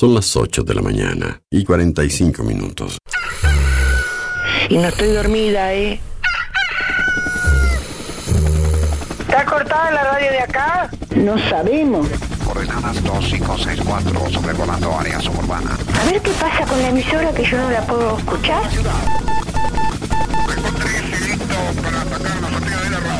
Son las 8 de la mañana y 45 minutos. Y no estoy dormida, ¿eh? ¿Está cortada la radio de acá? No sabemos. Coordenadas 2564, sobrevolando área suburbana. A ver qué pasa con la emisora que yo no la puedo escuchar.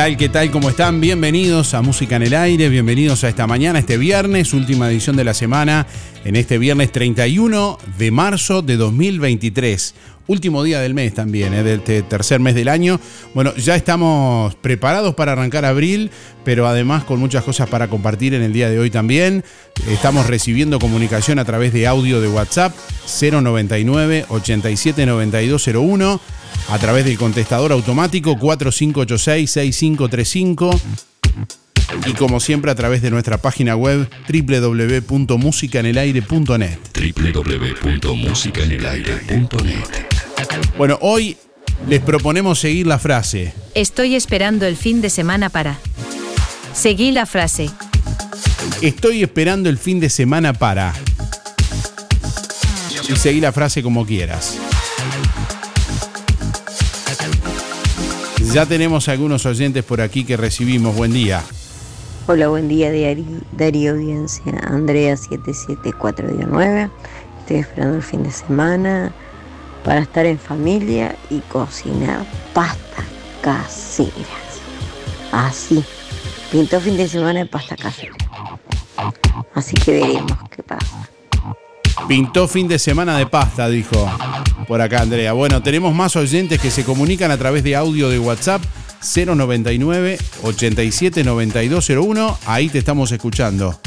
Tal? ¿Qué tal? ¿Cómo están? Bienvenidos a Música en el Aire, bienvenidos a esta mañana, este viernes, última edición de la semana, en este viernes 31 de marzo de 2023. último día del mes también, ¿eh? del te- tercer mes del año. Bueno, ya estamos preparados para arrancar abril, pero además con muchas cosas para compartir en el día de hoy también. Estamos recibiendo comunicación a través de audio de WhatsApp 099 879201 a través del contestador automático 4586 6535 y como siempre a través de nuestra página web www.musicanelaire.net. www.musicanelaire.net Bueno, hoy les proponemos seguir la frase. Estoy esperando el fin de semana para. Seguí la frase. Estoy esperando el fin de semana para. Y seguí la frase como quieras. Ya tenemos algunos oyentes por aquí que recibimos. Buen día. Hola, buen día, Darío, Darío Audiencia. Andrea 77419. Estoy esperando el fin de semana para estar en familia y cocinar pastas caseras. Así. Pintó fin de semana de pasta casera. Así que veremos qué pasa. Pintó fin de semana de pasta, dijo por acá Andrea. Bueno, tenemos más oyentes que se comunican a través de audio de WhatsApp 099 879201. Ahí te estamos escuchando.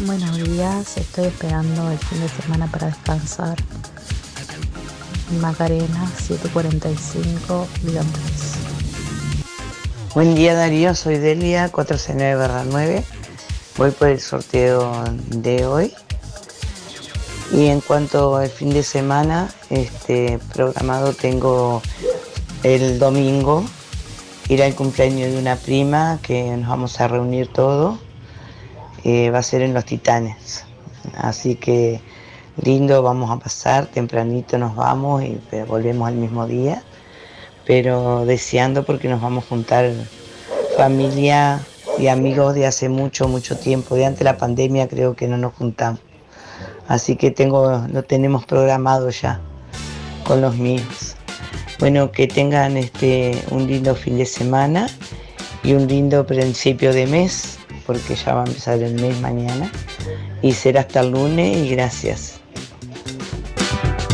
Buenos días, estoy esperando el fin de semana para descansar. Macarena 745 Londres. Buen día Darío, soy Delia 469-9. Voy por el sorteo de hoy. Y en cuanto al fin de semana, este programado tengo el domingo ir al cumpleaños de una prima que nos vamos a reunir todo. Eh, va a ser en Los Titanes. Así que lindo, vamos a pasar, tempranito nos vamos y pero volvemos al mismo día. Pero deseando porque nos vamos a juntar familia y amigos de hace mucho, mucho tiempo. De antes de la pandemia creo que no nos juntamos. Así que tengo, lo tenemos programado ya con los míos. Bueno, que tengan este, un lindo fin de semana y un lindo principio de mes, porque ya va a empezar el mes mañana. Y será hasta el lunes y gracias.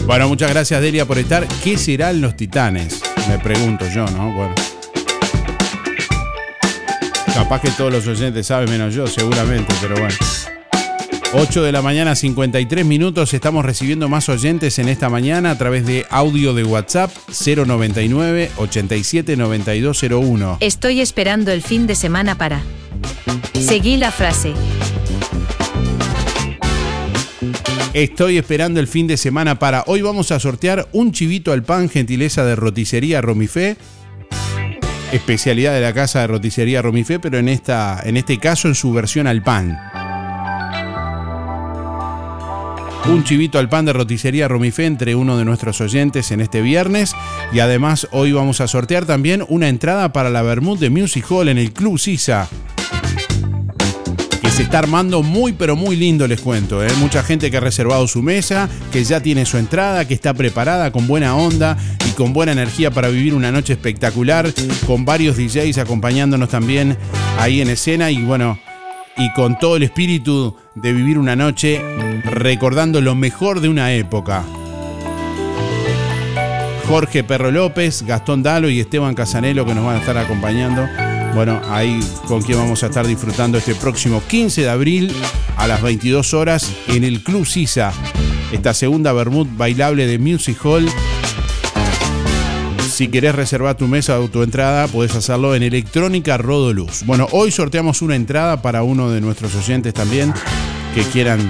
Bueno, muchas gracias Delia por estar. ¿Qué serán los titanes? Me pregunto yo, ¿no? Bueno. Capaz que todos los oyentes saben menos yo, seguramente, pero bueno. 8 de la mañana, 53 minutos. Estamos recibiendo más oyentes en esta mañana a través de audio de WhatsApp 099 879201. Estoy esperando el fin de semana para. Seguí la frase. Estoy esperando el fin de semana para. Hoy vamos a sortear un chivito al pan, gentileza de roticería Romifé. Especialidad de la casa de roticería Romifé, pero en, esta, en este caso en su versión al pan. Un chivito al pan de roticería Romifé entre uno de nuestros oyentes en este viernes. Y además hoy vamos a sortear también una entrada para la Bermud de Music Hall en el Club Sisa. Se está armando muy pero muy lindo, les cuento. ¿eh? Mucha gente que ha reservado su mesa, que ya tiene su entrada, que está preparada con buena onda y con buena energía para vivir una noche espectacular, con varios DJs acompañándonos también ahí en escena y bueno, y con todo el espíritu de vivir una noche recordando lo mejor de una época. Jorge Perro López, Gastón Dalo y Esteban Casanelo que nos van a estar acompañando. Bueno, ahí con quien vamos a estar disfrutando este próximo 15 de abril a las 22 horas en el Club Sisa. Esta segunda Bermud bailable de Music Hall. Si querés reservar tu mesa o tu entrada, puedes hacerlo en Electrónica Rodoluz. Bueno, hoy sorteamos una entrada para uno de nuestros oyentes también que quieran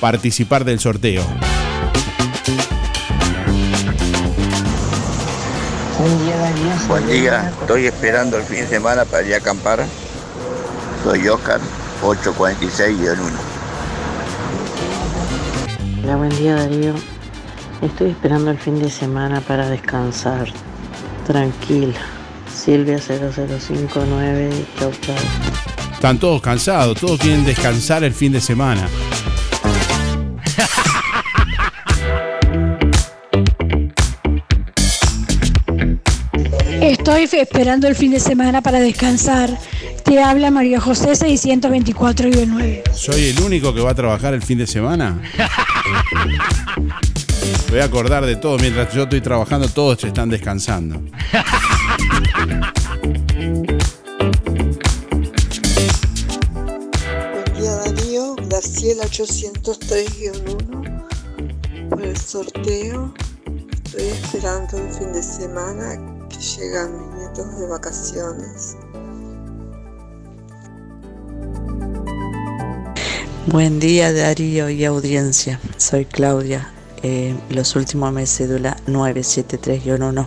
participar del sorteo. Buen día Darío. Buen día, estoy esperando el fin de semana para ir a acampar. Soy Oscar, 846 1. Hola, buen día Darío. Estoy esperando el fin de semana para descansar. Tranquila. Silvia 0059, chau chau. Están todos cansados, todos quieren descansar el fin de semana. Estoy esperando el fin de semana para descansar. Te habla María José 624 y 9. ¿Soy el único que va a trabajar el fin de semana? Voy a acordar de todo. Mientras yo estoy trabajando, todos están descansando. Buen día Darío, Graciela 803-1 por el sorteo. Estoy esperando el fin de semana que llegan mis nietos de vacaciones. Buen día Darío y audiencia, soy Claudia, eh, los últimos meses cédula 973-1.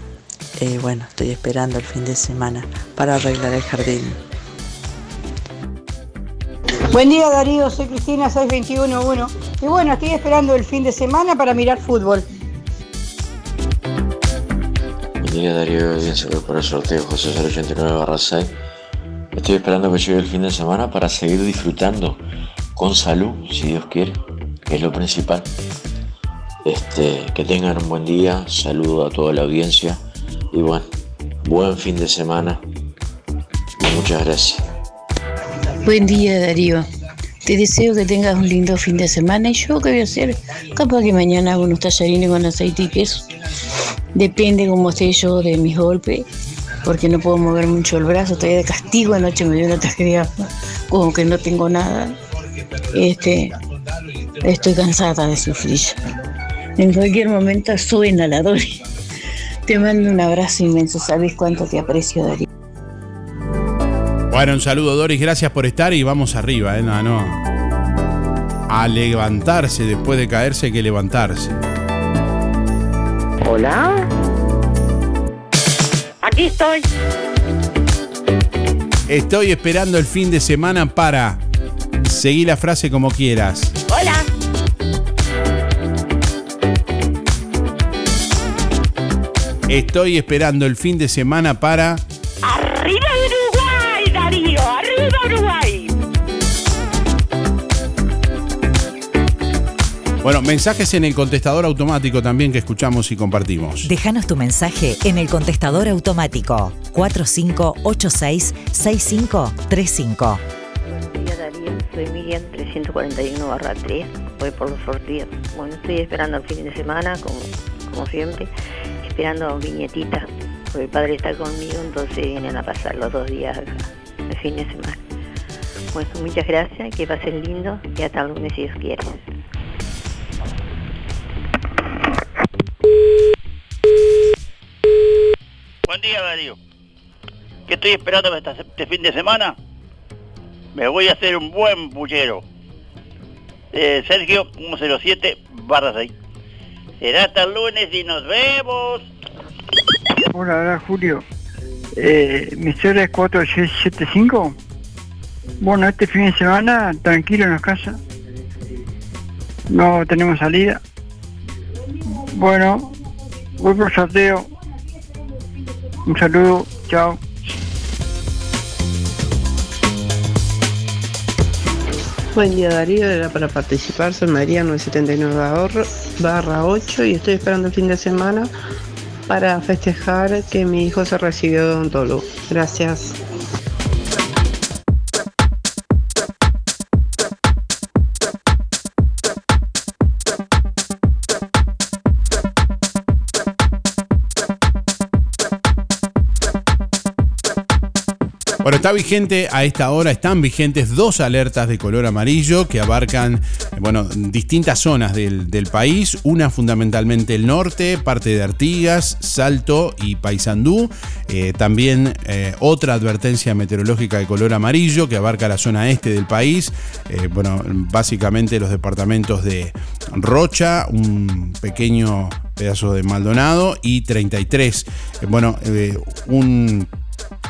Eh, bueno, estoy esperando el fin de semana para arreglar el jardín. Buen día Darío, soy Cristina 6211 y bueno, estoy esperando el fin de semana para mirar fútbol. Día Darío, audiencia por el sorteo José 089 6. Estoy esperando que llegue el fin de semana para seguir disfrutando con salud, si Dios quiere, que es lo principal. Este, que tengan un buen día, saludo a toda la audiencia y bueno, buen fin de semana y muchas gracias. Buen día Darío. Te deseo que tengas un lindo fin de semana y yo qué voy a hacer, capaz que mañana hago unos tallarines con aceite y queso. Depende cómo esté yo de mis golpes, porque no puedo mover mucho el brazo, estoy de castigo, anoche me dio una tragedia, como que no tengo nada. Este, estoy cansada de sufrir. En cualquier momento suena la Dori. Te mando un abrazo inmenso, sabes cuánto te aprecio, Darío. Bueno, un saludo Doris, gracias por estar y vamos arriba, ¿eh? No, no. A levantarse, después de caerse hay que levantarse. Hola. Aquí estoy. Estoy esperando el fin de semana para seguir la frase como quieras. Hola. Estoy esperando el fin de semana para Arriba Uruguay, Darío. Arriba Uruguay. Bueno, mensajes en el contestador automático también que escuchamos y compartimos. Déjanos tu mensaje en el contestador automático 4586-6535. Buen día Darío, soy Miriam 341 barra 3, voy por los sorteos. Bueno, estoy esperando el fin de semana, como, como siempre, esperando a mi nietita, porque el padre está conmigo, entonces vienen a pasar los dos días acá, el fin de semana. Bueno, muchas gracias, que pasen lindo y hasta el lunes si Dios quiere. Buen día, Darío. ¿Qué estoy esperando para esta- este fin de semana? Me voy a hacer un buen bullero. Eh, Sergio 107 barra 6. Será hasta el lunes y nos vemos. Hola, hola Julio. Eh, mi cero es 4675. Bueno, este fin de semana tranquilo en la casa. No tenemos salida. Bueno, voy por sorteo. Un saludo, chao. Buen día Darío, era para participar, soy María 979 ahorro, barra 8 y estoy esperando el fin de semana para festejar que mi hijo se recibió de odontólogo. Gracias. Bueno, está vigente a esta hora, están vigentes dos alertas de color amarillo que abarcan, bueno, distintas zonas del, país. Una fundamentalmente el norte, parte de Artigas, Salto y Paysandú. Eh, también eh, otra advertencia meteorológica de color amarillo que abarca la zona este del país. Eh, bueno, básicamente los departamentos de Rocha, un pequeño pedazo de Maldonado y 33. Eh, bueno, un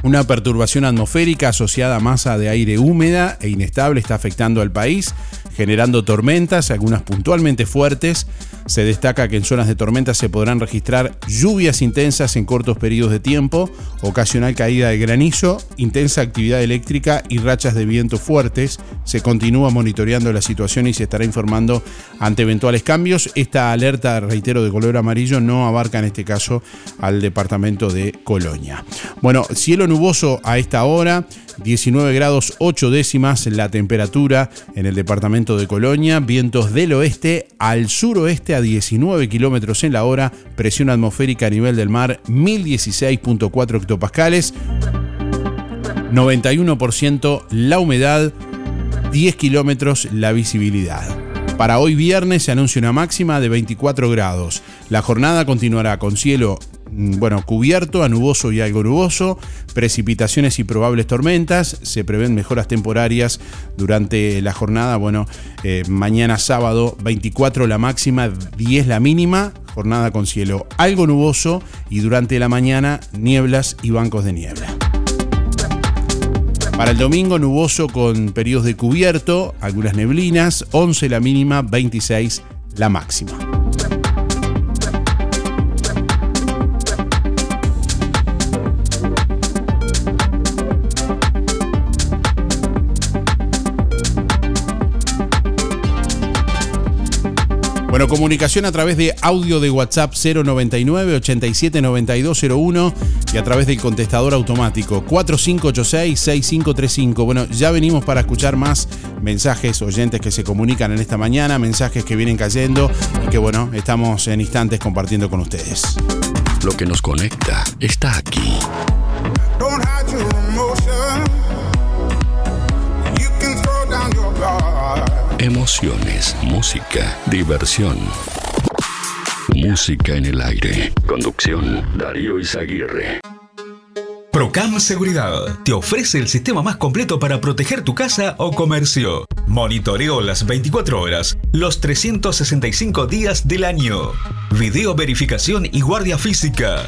una perturbación atmosférica asociada a masa de aire húmeda e inestable está afectando al país, generando tormentas, algunas puntualmente fuertes. Se destaca que en zonas de tormenta se podrán registrar lluvias intensas en cortos periodos de tiempo, ocasional caída de granizo, intensa actividad eléctrica y rachas de viento fuertes. Se continúa monitoreando la situación y se estará informando ante eventuales cambios. Esta alerta, reitero, de color amarillo no abarca en este caso al departamento de Colonia. Bueno, cielo nuboso a esta hora, 19 grados 8 décimas la temperatura en el departamento de Colonia, vientos del oeste al suroeste a 19 kilómetros en la hora, presión atmosférica a nivel del mar 1016.4 hectopascales, 91% la humedad, 10 kilómetros la visibilidad. Para hoy viernes se anuncia una máxima de 24 grados. La jornada continuará con cielo bueno, cubierto, a nuboso y algo nuboso, precipitaciones y probables tormentas, se prevén mejoras temporarias durante la jornada, bueno, eh, mañana sábado 24 la máxima, 10 la mínima, jornada con cielo algo nuboso y durante la mañana nieblas y bancos de niebla. Para el domingo, nuboso con periodos de cubierto, algunas neblinas, 11 la mínima, 26 la máxima. Bueno, comunicación a través de audio de WhatsApp 099 87 9201 y a través del contestador automático 4586 6535. Bueno, ya venimos para escuchar más mensajes oyentes que se comunican en esta mañana, mensajes que vienen cayendo y que bueno, estamos en instantes compartiendo con ustedes. Lo que nos conecta está aquí. Emociones, música, diversión. Música en el aire. Conducción, Darío Izaguirre. Procam Seguridad te ofrece el sistema más completo para proteger tu casa o comercio. Monitoreo las 24 horas, los 365 días del año. Video verificación y guardia física.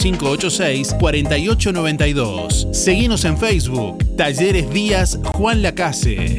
4586-4892. Seguimos en Facebook, Talleres Díaz Juan Lacase.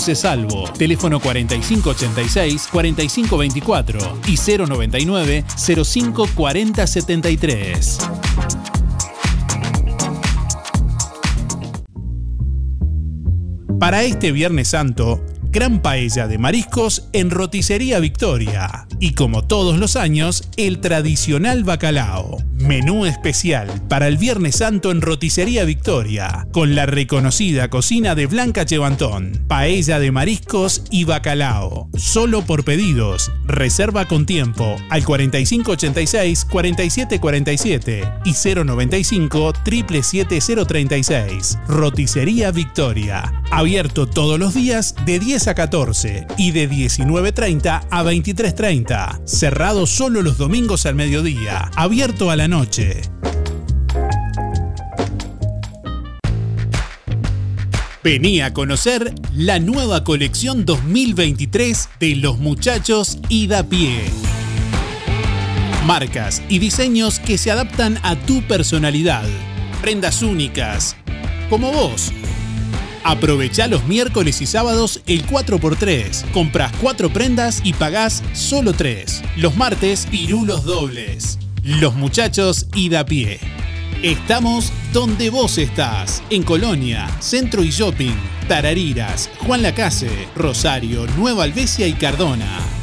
Salvo. Teléfono 4586-4524 y 099-054073. Para este Viernes Santo, gran paella de mariscos en Roticería Victoria. Y como todos los años, el tradicional bacalao. Menú especial para el Viernes Santo en Roticería Victoria, con la reconocida cocina de Blanca Chevantón. Paella de mariscos y bacalao. Solo por pedidos. Reserva con tiempo al 4586-4747 y 095 77036. Roticería Victoria. Abierto todos los días de 10 a 14 y de 19.30 a 23.30. Cerrado solo los domingos al mediodía. Abierto a la noche. Vení a conocer la nueva colección 2023 de los muchachos Ida Pie. Marcas y diseños que se adaptan a tu personalidad. Prendas únicas, como vos. Aprovecha los miércoles y sábados el 4x3. Compras 4 prendas y pagás solo 3. Los martes, pirulos dobles. Los muchachos ida a pie. Estamos donde vos estás. En Colonia, Centro y Shopping, Tarariras, Juan Lacase, Rosario, Nueva Albesia y Cardona.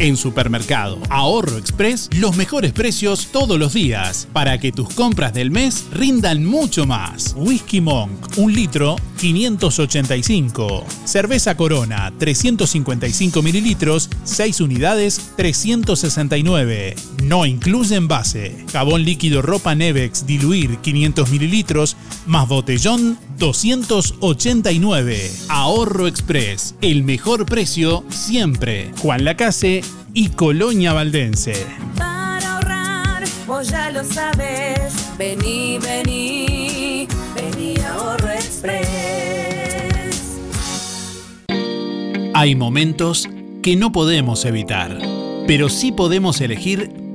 En Supermercado Ahorro Express, los mejores precios todos los días para que tus compras del mes rindan mucho más. Whisky Monk, un litro, 585. Cerveza Corona, 355 mililitros, 6 unidades, 369. No incluye envase. Jabón líquido ropa Nevex diluir 500 mililitros, más botellón, 289. Ahorro Express, el mejor precio siempre. Juan Lacase y Colonia Valdense. Para ahorrar, vos ya lo sabes. Vení, vení, vení Ahorro Express. Hay momentos que no podemos evitar, pero sí podemos elegir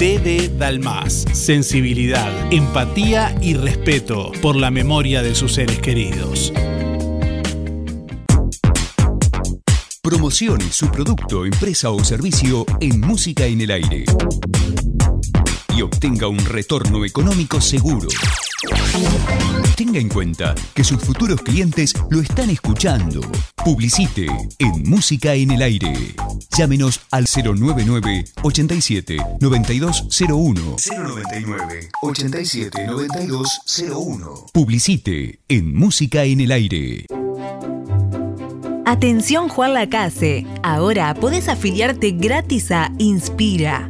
DD Dalmas. Sensibilidad, empatía y respeto por la memoria de sus seres queridos. Promocione su producto, empresa o servicio en Música en el Aire. Y obtenga un retorno económico seguro. Tenga en cuenta que sus futuros clientes lo están escuchando. Publicite en Música en el Aire. Llámenos al 099 87 9201. 099 87 9201. Publicite en Música en el Aire. Atención Juan Lacase, ahora podés afiliarte gratis a Inspira.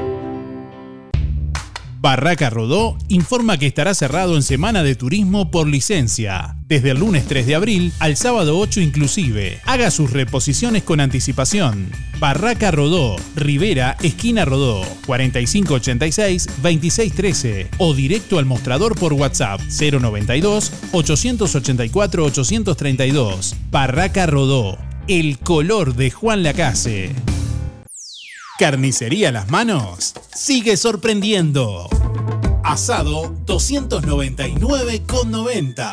Barraca Rodó informa que estará cerrado en Semana de Turismo por licencia, desde el lunes 3 de abril al sábado 8 inclusive. Haga sus reposiciones con anticipación. Barraca Rodó, Rivera, esquina Rodó, 4586-2613 o directo al mostrador por WhatsApp 092-884-832. Barraca Rodó, el color de Juan Lacase. Carnicería Las Manos sigue sorprendiendo. Asado 299,90.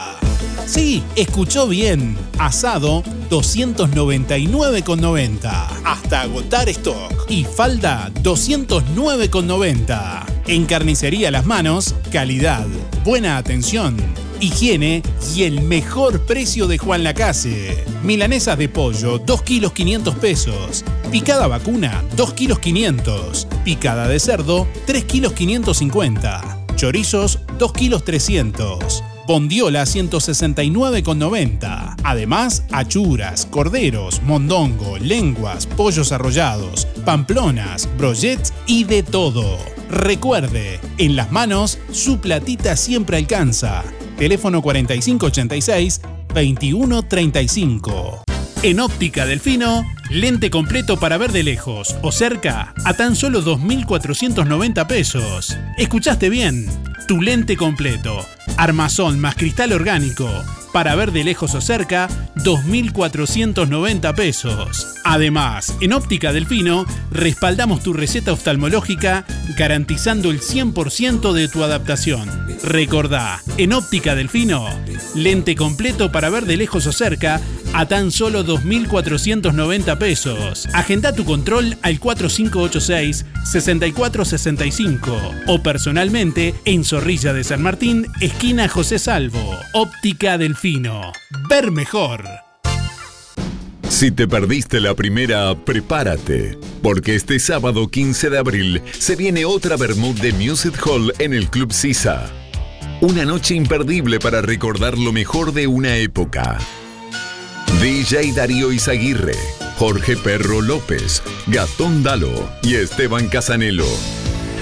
Sí, escuchó bien. Asado 299,90. Hasta agotar stock. Y falda 209,90. En Carnicería Las Manos, calidad, buena atención, higiene y el mejor precio de Juan Lacase. Milanesas de pollo, 2 kilos 500 pesos. Picada vacuna, 2 kilos 500. Picada de cerdo, 3 kilos 550. Chorizos, 2 kilos 300. Bondiola 169,90. Además, achuras, corderos, mondongo, lenguas, pollos arrollados, pamplonas, brochets y de todo. Recuerde, en las manos su platita siempre alcanza. Teléfono 4586-2135. En Óptica Delfino, lente completo para ver de lejos o cerca a tan solo 2.490 pesos. ¿Escuchaste bien? Tu lente completo. Armazón más cristal orgánico. Para ver de lejos o cerca, 2.490 pesos. Además, en Óptica Delfino, respaldamos tu receta oftalmológica garantizando el 100% de tu adaptación. Recordá, en Óptica Delfino, lente completo para ver de lejos o cerca a tan solo 2.490 pesos. Agenda tu control al 4586-6465 o personalmente en Zorrilla de San Martín, esquina José Salvo. Óptica Delfino. Ver mejor. Si te perdiste la primera, prepárate, porque este sábado 15 de abril se viene otra Bermud de Music Hall en el Club Sisa. Una noche imperdible para recordar lo mejor de una época. DJ Darío Izaguirre, Jorge Perro López, Gastón Dalo y Esteban Casanelo.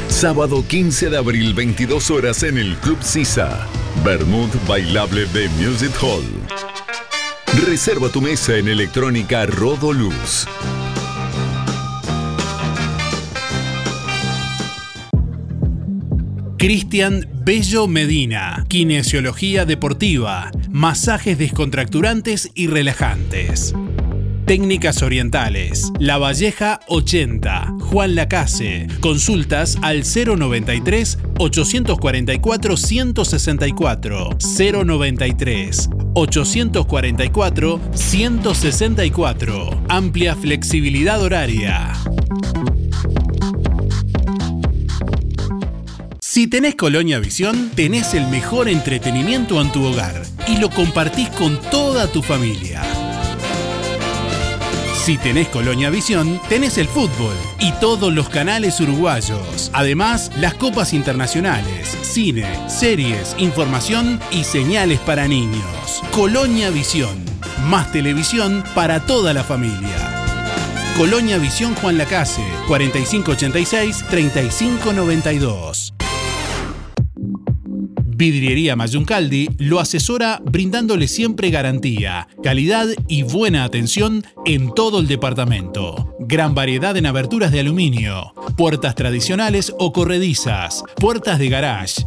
Sábado 15 de abril, 22 horas en el Club Sisa. Bermud Bailable de Music Hall. Reserva tu mesa en electrónica Rodoluz. Cristian Bello Medina, kinesiología deportiva, masajes descontracturantes y relajantes. Técnicas Orientales, La Valleja 80, Juan Lacase. Consultas al 093 844 164 093 844 164. Amplia flexibilidad horaria. Si tenés Colonia Visión, tenés el mejor entretenimiento en tu hogar y lo compartís con toda tu familia. Si tenés Colonia Visión, tenés el fútbol y todos los canales uruguayos. Además, las copas internacionales, cine, series, información y señales para niños. Colonia Visión. Más televisión para toda la familia. Colonia Visión Juan Lacase, 4586-3592. Vidriería Mayuncaldi lo asesora brindándole siempre garantía, calidad y buena atención en todo el departamento. Gran variedad en aberturas de aluminio, puertas tradicionales o corredizas, puertas de garage,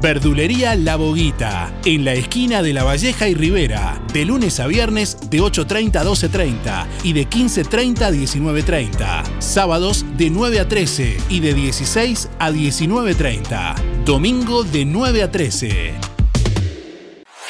Verdulería La Boguita, en la esquina de La Valleja y Rivera, de lunes a viernes de 8.30 a 12.30 y de 15.30 a 19.30. Sábados de 9 a 13 y de 16 a 19.30. Domingo de 9 a 13.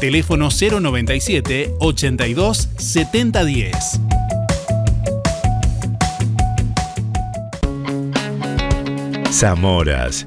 Teléfono 097 82 7010. Zamoras.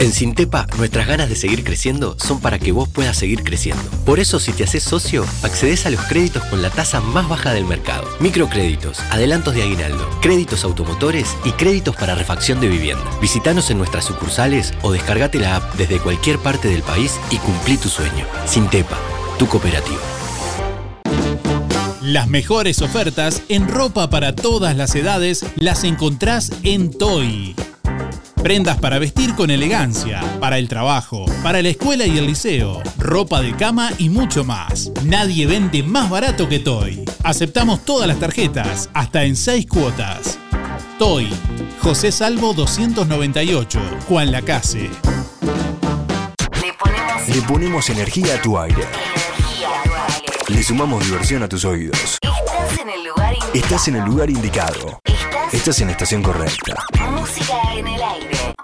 En Sintepa, nuestras ganas de seguir creciendo son para que vos puedas seguir creciendo. Por eso, si te haces socio, accedes a los créditos con la tasa más baja del mercado. Microcréditos, adelantos de aguinaldo, créditos automotores y créditos para refacción de vivienda. Visítanos en nuestras sucursales o descargate la app desde cualquier parte del país y cumplí tu sueño. Sintepa, tu cooperativa. Las mejores ofertas en ropa para todas las edades las encontrás en Toy. Prendas para vestir con elegancia, para el trabajo, para la escuela y el liceo, ropa de cama y mucho más. Nadie vende más barato que Toy. Aceptamos todas las tarjetas, hasta en 6 cuotas. Toy, José Salvo 298, Juan Lacase. Le ponemos energía a tu aire. Le sumamos diversión a tus oídos. Estás en el lugar indicado. Estás en estación correcta. Música en el aire.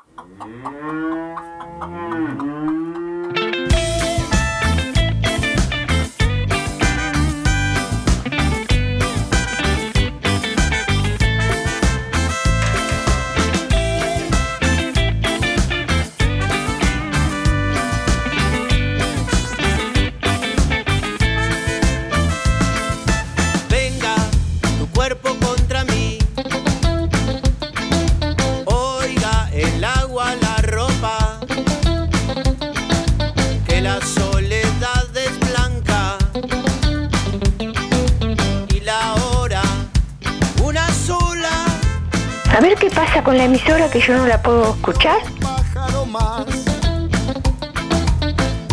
A ver qué pasa con la emisora que yo no la puedo escuchar. pájaro más.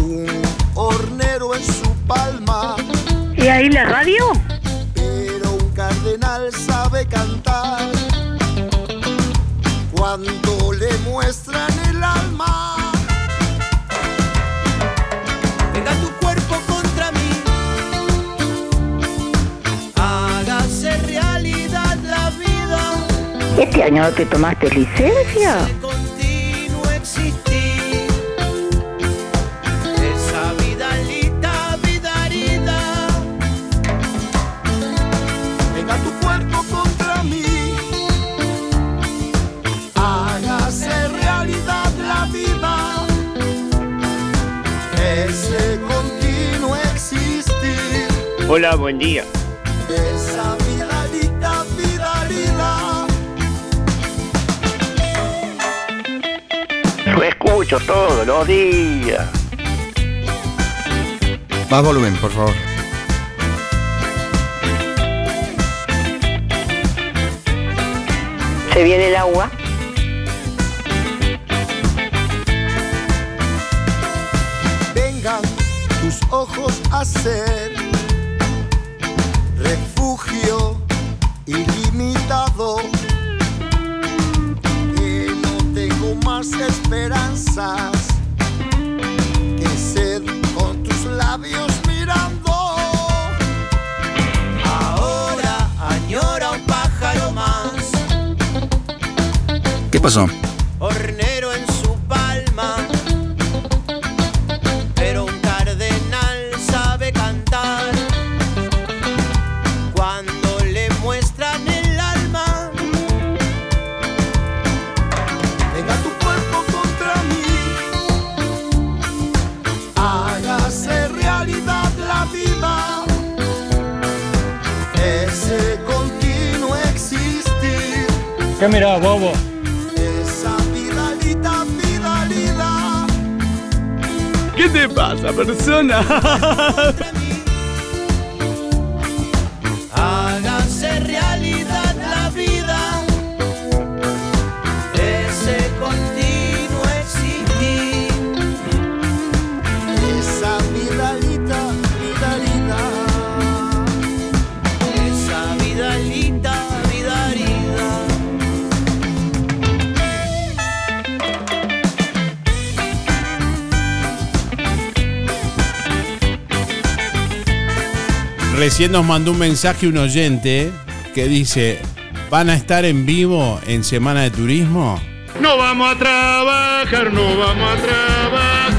Un hornero en su palma. ¿Y ahí la radio? La vida. Ese continuo existir. Hola, buen día. Escucho todos los días. Más volumen, por favor. Se viene el agua. vengan tus ojos a ser refugio esperanzas que sed con tus labios mirando. Ahora añora un pájaro más, ¿Qué pasó? ¿Qué mirá, bobo? ¿Qué te pasa, persona? Recién nos mandó un mensaje un oyente que dice, ¿van a estar en vivo en Semana de Turismo? No vamos a trabajar, no vamos a trabajar.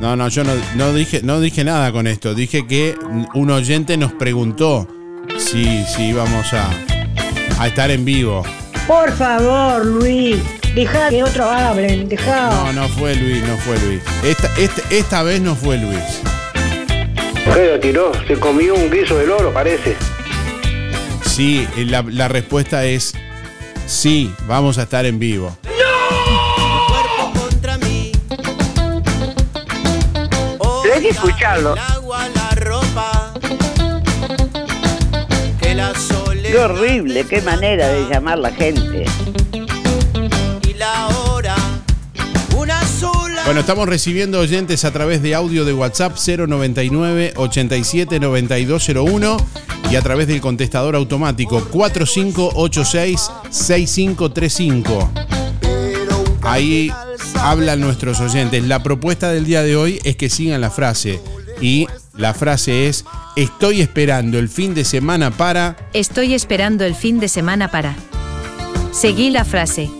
No, no, yo no, no dije, no dije nada con esto. Dije que un oyente nos preguntó si, si íbamos a, a estar en vivo. Por favor, Luis, deja que otros hablen, deja. No, no fue Luis, no fue Luis. Esta, esta, esta vez no fue Luis. ¿Qué tiró? Se comió un guiso de loro, parece. Sí, la, la respuesta es sí, vamos a estar en vivo. Pero hay que escucharlo. la ropa, que la Qué horrible, qué manera de llamar la gente. Bueno, estamos recibiendo oyentes a través de audio de WhatsApp 099 87 9201 y a través del contestador automático 4586 6535. Ahí hablan nuestros oyentes. La propuesta del día de hoy es que sigan la frase y la frase es estoy esperando el fin de semana para Estoy esperando el fin de semana para. Seguí la frase.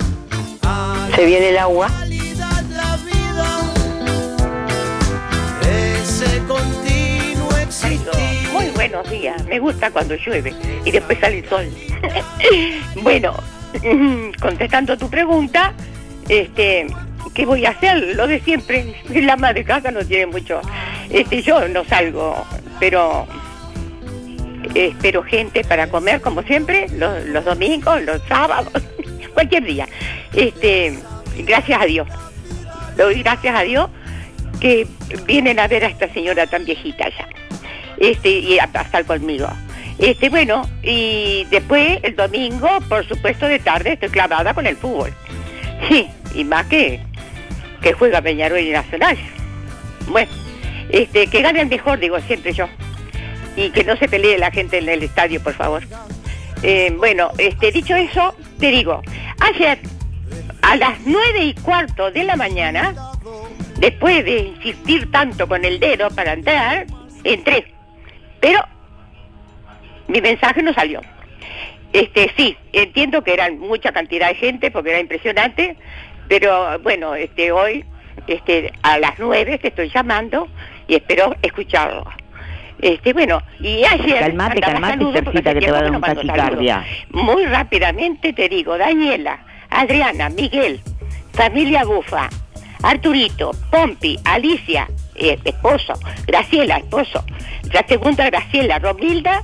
Se viene el agua. Buenos días. Me gusta cuando llueve y después sale el sol. bueno, contestando tu pregunta, este, ¿qué voy a hacer? Lo de siempre. La madre casa no tiene mucho. Este, yo no salgo, pero espero gente para comer como siempre, los, domingos, los sábados, cualquier día. Este, gracias a Dios. Gracias a Dios que vienen a ver a esta señora tan viejita ya. Este, y a pasar conmigo. Este, bueno, y después el domingo, por supuesto, de tarde estoy clavada con el fútbol. Sí, y más que, que juega Peñarol y Nacional. Bueno, este, que gane el mejor, digo siempre yo. Y que no se pelee la gente en el estadio, por favor. Eh, bueno, este, dicho eso, te digo, ayer a las nueve y cuarto de la mañana, después de insistir tanto con el dedo para entrar, entré. Pero mi mensaje no salió. Este, sí, entiendo que eran mucha cantidad de gente porque era impresionante, pero bueno, este, hoy, este, a las nueve te estoy llamando y espero escucharlo. Este, bueno, y ayer... Calmate, calmate, Tercita, que te va a dar un taquicardia. Muy rápidamente te digo, Daniela, Adriana, Miguel, familia Bufa, Arturito, Pompi, Alicia, esposo, Graciela, esposo, la segunda Graciela, Romilda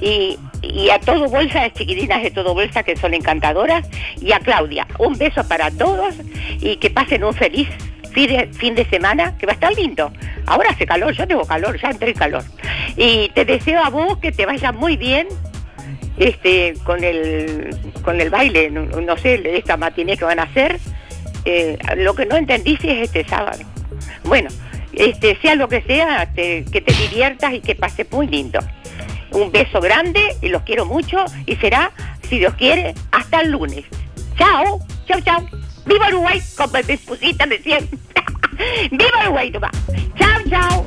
y, y a todo bolsa de chiquilinas de todo bolsa que son encantadoras y a Claudia. Un beso para todos y que pasen un feliz fin de, fin de semana que va a estar lindo. Ahora hace calor, yo tengo calor, ya entré en calor. Y te deseo a vos que te vaya muy bien este con el con el baile, no, no sé, esta matiné que van a hacer. Eh, lo que no entendí si es este sábado. Bueno, este sea lo que sea, que te diviertas y que pases muy lindo. Un beso grande y los quiero mucho y será, si Dios quiere, hasta el lunes. Chao, chao, chao. ¡Viva Uruguay! Como me pusiste recién. ¡Viva Uruguay! ¡Chao, chao!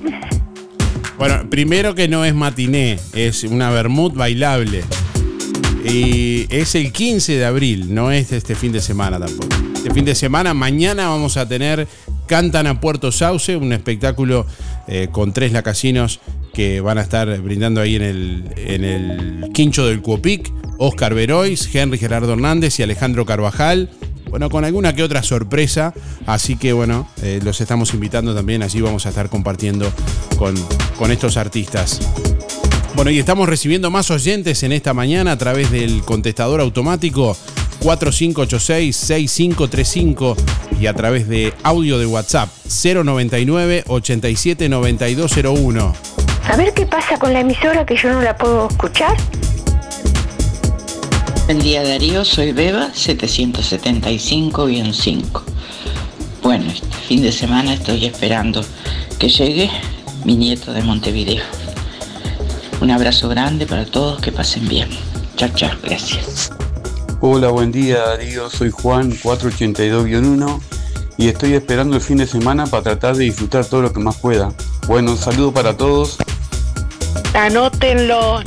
Bueno, primero que no es matiné, es una vermut bailable. Y es el 15 de abril, no es este fin de semana tampoco. Este fin de semana, mañana vamos a tener Cantan a Puerto Sauce, un espectáculo eh, con tres lacasinos que van a estar brindando ahí en el, en el quincho del Cuopic. Oscar Verois, Henry Gerardo Hernández y Alejandro Carvajal. Bueno, con alguna que otra sorpresa. Así que bueno, eh, los estamos invitando también. Allí vamos a estar compartiendo con, con estos artistas. Bueno, y estamos recibiendo más oyentes en esta mañana a través del contestador automático 4586-6535 y a través de audio de WhatsApp 099-879201. A ver qué pasa con la emisora que yo no la puedo escuchar. Buen día Darío, soy Beba 775-5. Bueno, este fin de semana estoy esperando que llegue mi nieto de Montevideo. Un abrazo grande para todos, que pasen bien. Chao, chao, gracias. Hola, buen día Darío, soy Juan 482-1 y estoy esperando el fin de semana para tratar de disfrutar todo lo que más pueda. Bueno, un saludo para todos. Anótenlo.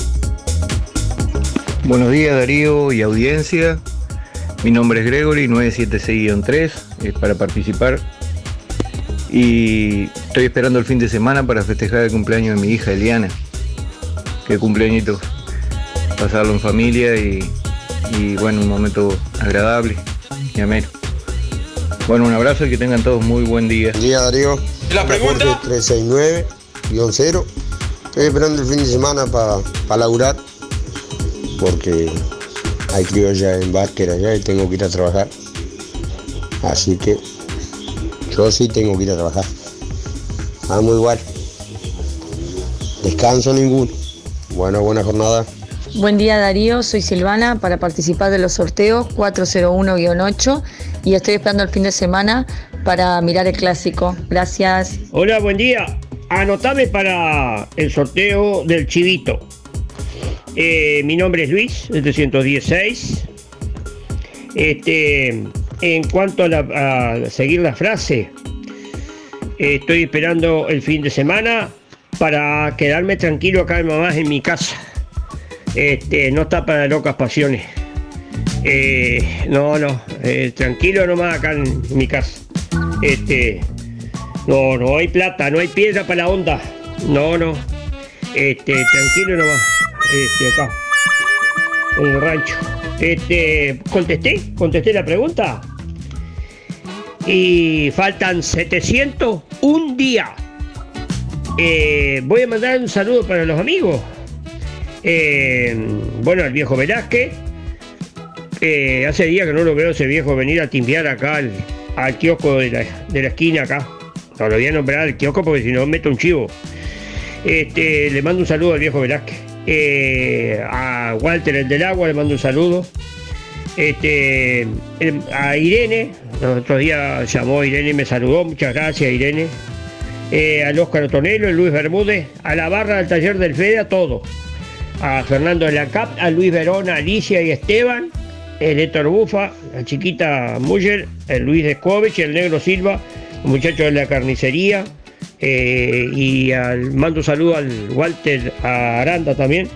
Buenos días Darío y audiencia. Mi nombre es Gregory 976-3 es para participar. Y estoy esperando el fin de semana para festejar el cumpleaños de mi hija Eliana. Que cumpleañito. Pasarlo en familia y, y bueno, un momento agradable y ameno. Bueno, un abrazo y que tengan todos muy buen día. Buen día Darío. La pregunta. 369-0. Estoy esperando el fin de semana para laburar porque hay criolla en Barker allá y tengo que ir a trabajar. Así que yo sí tengo que ir a trabajar. Vamos igual. Descanso ninguno. Bueno, buena jornada. Buen día Darío, soy Silvana para participar de los sorteos 401-8 y estoy esperando el fin de semana para mirar el clásico. Gracias. Hola, buen día. Anotame para el sorteo del chivito. Eh, mi nombre es Luis, 716. Este, en cuanto a, seguir la frase, estoy esperando el fin de semana para quedarme tranquilo acá en mamá en mi casa. Este, no está para locas pasiones. Eh, no, no, eh, tranquilo nomás acá en mi casa. Este, no, no hay plata, no hay piedra para la onda. No, no. Este, tranquilo nomás. Este, acá. En el rancho. Este, contesté, contesté la pregunta. Y faltan 701 día. Eh, voy a mandar un saludo para los amigos. Eh, bueno, al viejo Velázquez. Eh, hace días que no lo veo ese viejo venir a timbiar acá al, al kiosco de la, de la esquina acá. No lo voy a nombrar al kiosco porque si no meto un chivo. Este, le mando un saludo al viejo Velázquez. Eh, a Walter el del agua le mando un saludo. Este, a Irene, los otros días llamó Irene y me saludó, muchas gracias Irene. Eh, al Óscar Otonelo, el Luis Bermúdez, a la barra del taller del Fede, a todos. A Fernando de la Cap, a Luis Verona, Alicia y Esteban, el Héctor Bufa, la chiquita Muller, el Luis Descovich, el Negro Silva, los muchachos de la carnicería, eh, y al, mando un saludo al Walter Aranda también.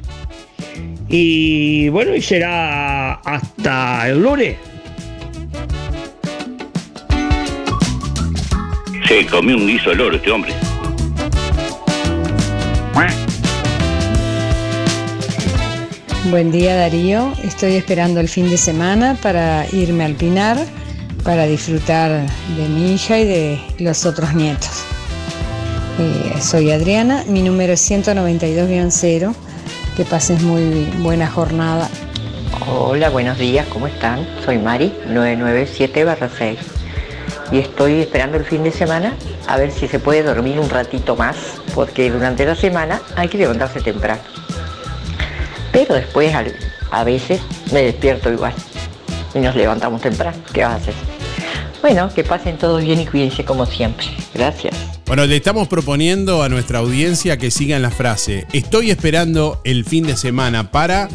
Y bueno, y será hasta el lunes. Se comió un guiso de loro este hombre. Buen día Darío, estoy esperando el fin de semana para irme al Pinar, para disfrutar de mi hija y de los otros nietos. Eh, soy Adriana, mi número es 192-0, que pases muy buena jornada. Hola, buenos días, ¿cómo están? Soy Mari, 997-6. Y estoy esperando el fin de semana a ver si se puede dormir un ratito más, porque durante la semana hay que levantarse temprano. Pero después al- a veces me despierto igual y nos levantamos temprano. ¿Qué vas a hacer? Bueno, que pasen todos bien y cuídense como siempre. Gracias. Bueno, le estamos proponiendo a nuestra audiencia que sigan la frase. Estoy esperando el fin de semana para...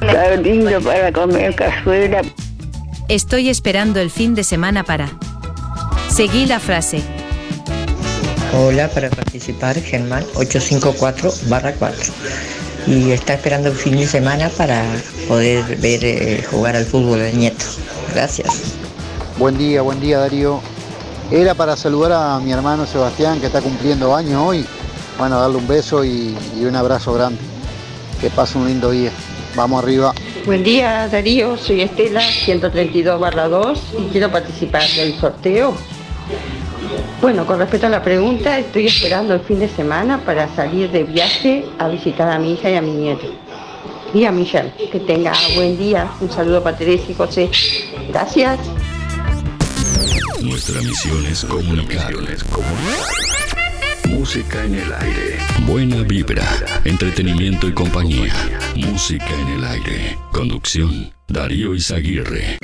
Está lindo para comer cazuela. Estoy esperando el fin de semana para. Seguí la frase. Hola, para participar, Germán 854-4. Y está esperando el fin de semana para poder ver eh, jugar al fútbol del nieto. Gracias. Buen día, buen día Darío. Era para saludar a mi hermano Sebastián que está cumpliendo años hoy. Bueno, darle un beso y, y un abrazo grande. Que pase un lindo día. Vamos arriba. Buen día Darío, soy Estela, 132 barra 2 y quiero participar del sorteo. Bueno, con respecto a la pregunta, estoy esperando el fin de semana para salir de viaje a visitar a mi hija y a mi nieto. y a Michelle. Que tenga buen día. Un saludo para Teresa y José. Gracias. Nuestra misión es comunicar. Música en el aire. Buena vibra, entretenimiento y compañía. Música en el aire. Conducción, Darío Izaguirre.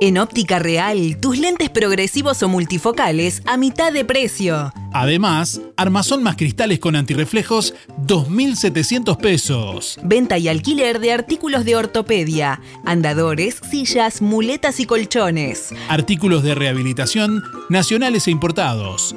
En Óptica Real, tus lentes progresivos o multifocales a mitad de precio. Además, armazón más cristales con antirreflejos, 2.700 pesos. Venta y alquiler de artículos de ortopedia, andadores, sillas, muletas y colchones. Artículos de rehabilitación nacionales e importados.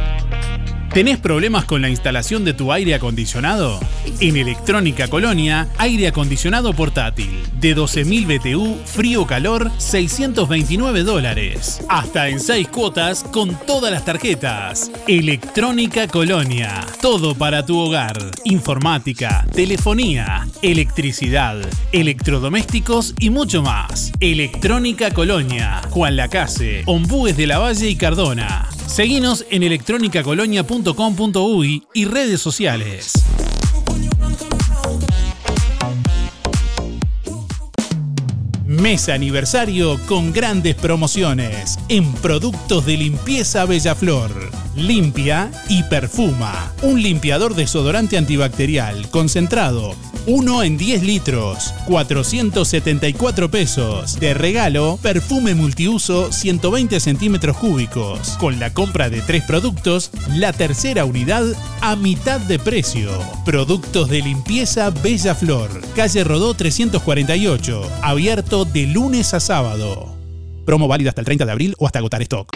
¿Tenés problemas con la instalación de tu aire acondicionado? En Electrónica Colonia, aire acondicionado portátil de 12.000 BTU, frío-calor, 629 dólares. Hasta en 6 cuotas con todas las tarjetas. Electrónica Colonia, todo para tu hogar. Informática, telefonía, electricidad, electrodomésticos y mucho más. Electrónica Colonia, Juan Lacase, Ombúes de la Valle y Cardona. Seguinos en electronicacolonia.com.uy y redes sociales. Mes aniversario con grandes promociones en productos de limpieza Bellaflor. Limpia y perfuma. Un limpiador desodorante antibacterial concentrado. Uno en 10 litros, 474 pesos. De regalo, perfume multiuso 120 centímetros cúbicos. Con la compra de tres productos, la tercera unidad a mitad de precio. Productos de limpieza Bella Flor. Calle Rodó 348. Abierto de lunes a sábado. Promo válida hasta el 30 de abril o hasta agotar stock.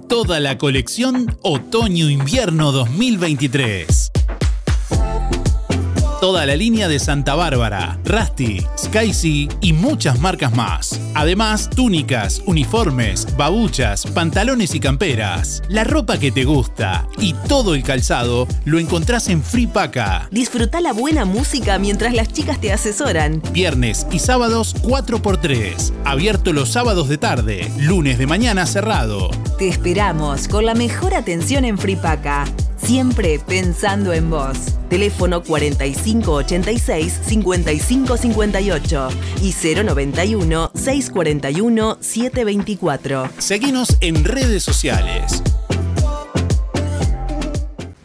toda la colección Otoño-Invierno 2023. Toda la línea de Santa Bárbara, Rusty, Skyzy y muchas marcas más. Además, túnicas, uniformes, babuchas, pantalones y camperas. La ropa que te gusta y todo el calzado lo encontrás en Fripaca. Disfruta la buena música mientras las chicas te asesoran. Viernes y sábados 4x3. Abierto los sábados de tarde. Lunes de mañana cerrado. Te esperamos con la mejor atención en Fripaca. Siempre pensando en vos. Teléfono 4586-5558 y 091-641-724. Seguinos en redes sociales.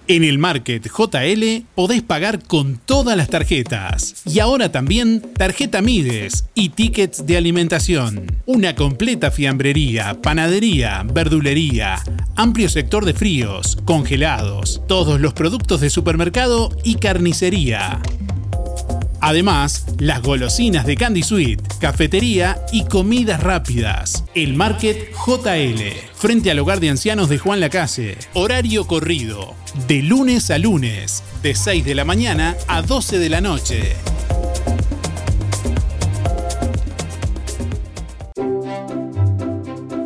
En el Market JL podés pagar con todas las tarjetas. Y ahora también tarjeta Mides y tickets de alimentación. Una completa fiambrería, panadería, verdulería, amplio sector de fríos, congelados, todos los productos de supermercado y carnicería. Además, las golosinas de Candy Sweet, cafetería y comidas rápidas. El Market JL, frente al hogar de ancianos de Juan Lacase. Horario corrido, de lunes a lunes, de 6 de la mañana a 12 de la noche.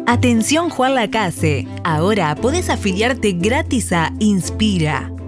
Atención Juan Lacase, ahora podés afiliarte gratis a Inspira.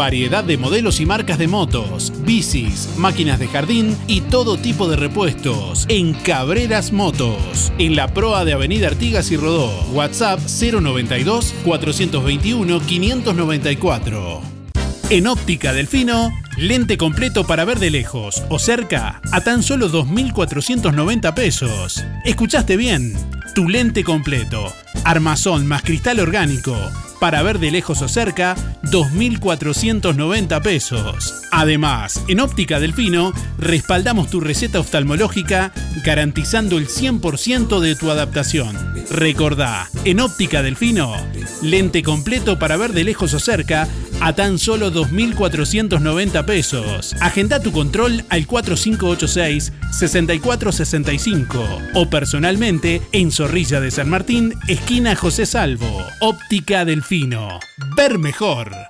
Variedad de modelos y marcas de motos, bicis, máquinas de jardín y todo tipo de repuestos en Cabreras Motos, en la proa de Avenida Artigas y Rodó. WhatsApp 092 421 594. En Óptica Delfino, lente completo para ver de lejos o cerca a tan solo 2.490 pesos. ¿Escuchaste bien? Tu lente completo. Armazón más cristal orgánico. Para ver de lejos o cerca, 2.490 pesos. Además, en Óptica Delfino, respaldamos tu receta oftalmológica garantizando el 100% de tu adaptación. Recordá, en Óptica Delfino, lente completo para ver de lejos o cerca a tan solo 2.490 pesos. Agenda tu control al 4586-6465 o personalmente en Zorrilla de San Martín, esquina José Salvo. Óptica Delfino. Ver mejor.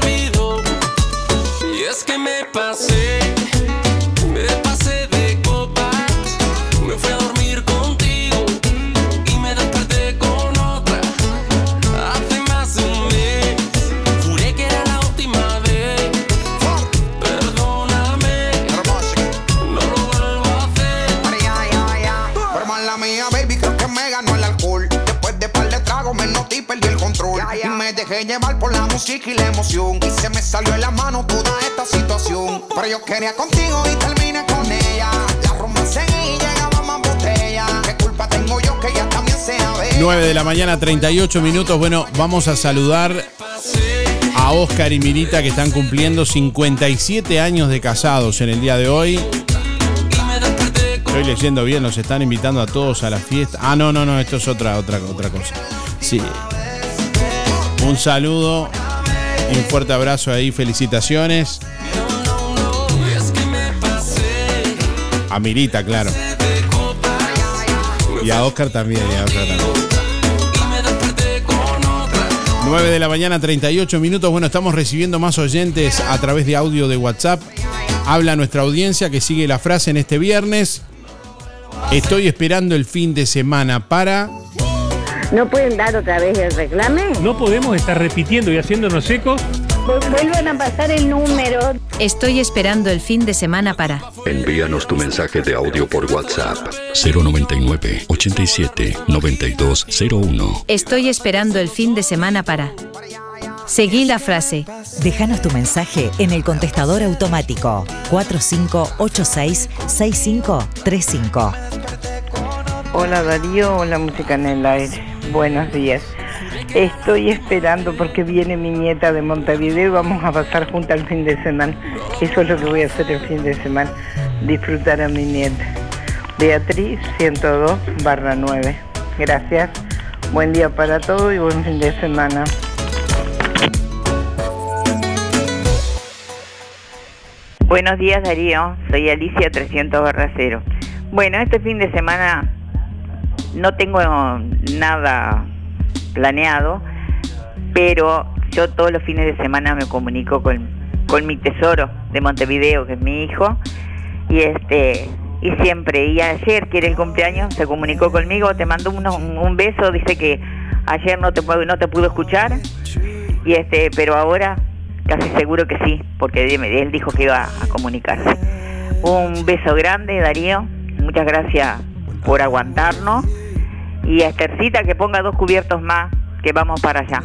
Dejé llevar por la música y la emoción. Y se me salió de la mano toda esta situación. Pero yo quería contigo y terminé con ella. La rumba seguí y llegaba más botella. ¿Qué culpa tengo yo que ella también sea bella? 9 de la mañana, 38 minutos. Bueno, vamos a saludar a Oscar y Mirita que están cumpliendo 57 años de casados en el día de hoy. Estoy leyendo bien, los están invitando a todos a la fiesta. Ah, no, no, no, esto es otra, otra, otra cosa. Sí. Un saludo, un fuerte abrazo ahí, felicitaciones. A Mirita, claro. Y a Oscar también, y a Oscar también. 9 de la mañana, 38 minutos. Bueno, estamos recibiendo más oyentes a través de audio de WhatsApp. Habla nuestra audiencia que sigue la frase en este viernes. Estoy esperando el fin de semana para... ¿No pueden dar otra vez el reclame? No podemos estar repitiendo y haciéndonos ecos. Vuelvan a pasar el número. Estoy esperando el fin de semana para. Envíanos tu mensaje de audio por WhatsApp 099 87 9201. Estoy esperando el fin de semana para. Seguí la frase. Déjanos tu mensaje en el contestador automático 4586-6535. Hola Darío, hola Música en el Aire. Buenos días. Estoy esperando porque viene mi nieta de Montevideo y vamos a pasar juntas el fin de semana. Eso es lo que voy a hacer el fin de semana, disfrutar a mi nieta. Beatriz 102 barra 9. Gracias. Buen día para todos y buen fin de semana. Buenos días Darío, soy Alicia 300 barra 0. Bueno, este fin de semana no tengo nada planeado, pero yo todos los fines de semana me comunico con, con mi tesoro de Montevideo, que es mi hijo, y este y siempre, y ayer que era el cumpleaños, se comunicó conmigo, te mandó un, un beso, dice que ayer no te, no te pudo escuchar, y este pero ahora casi seguro que sí, porque él dijo que iba a comunicarse. Un beso grande, Darío, muchas gracias por aguantarnos, y a Estercita que ponga dos cubiertos más, que vamos para allá.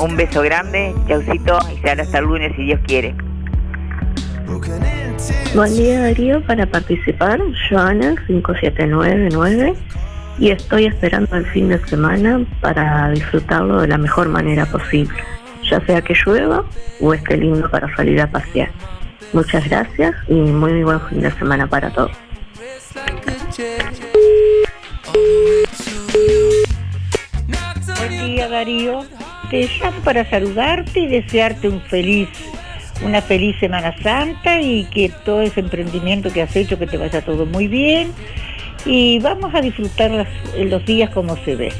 Un beso grande, chaucito, y será hasta el lunes si Dios quiere. Buen día Darío, para participar, Joana 5799 y estoy esperando el fin de semana para disfrutarlo de la mejor manera posible, ya sea que llueva o esté lindo para salir a pasear. Muchas gracias y muy buen fin de semana para todos. Buen día Darío, te llamo para saludarte y desearte una feliz Semana Santa y que todo ese emprendimiento que has hecho que te vaya todo muy bien y vamos a disfrutar las- los días como se ve.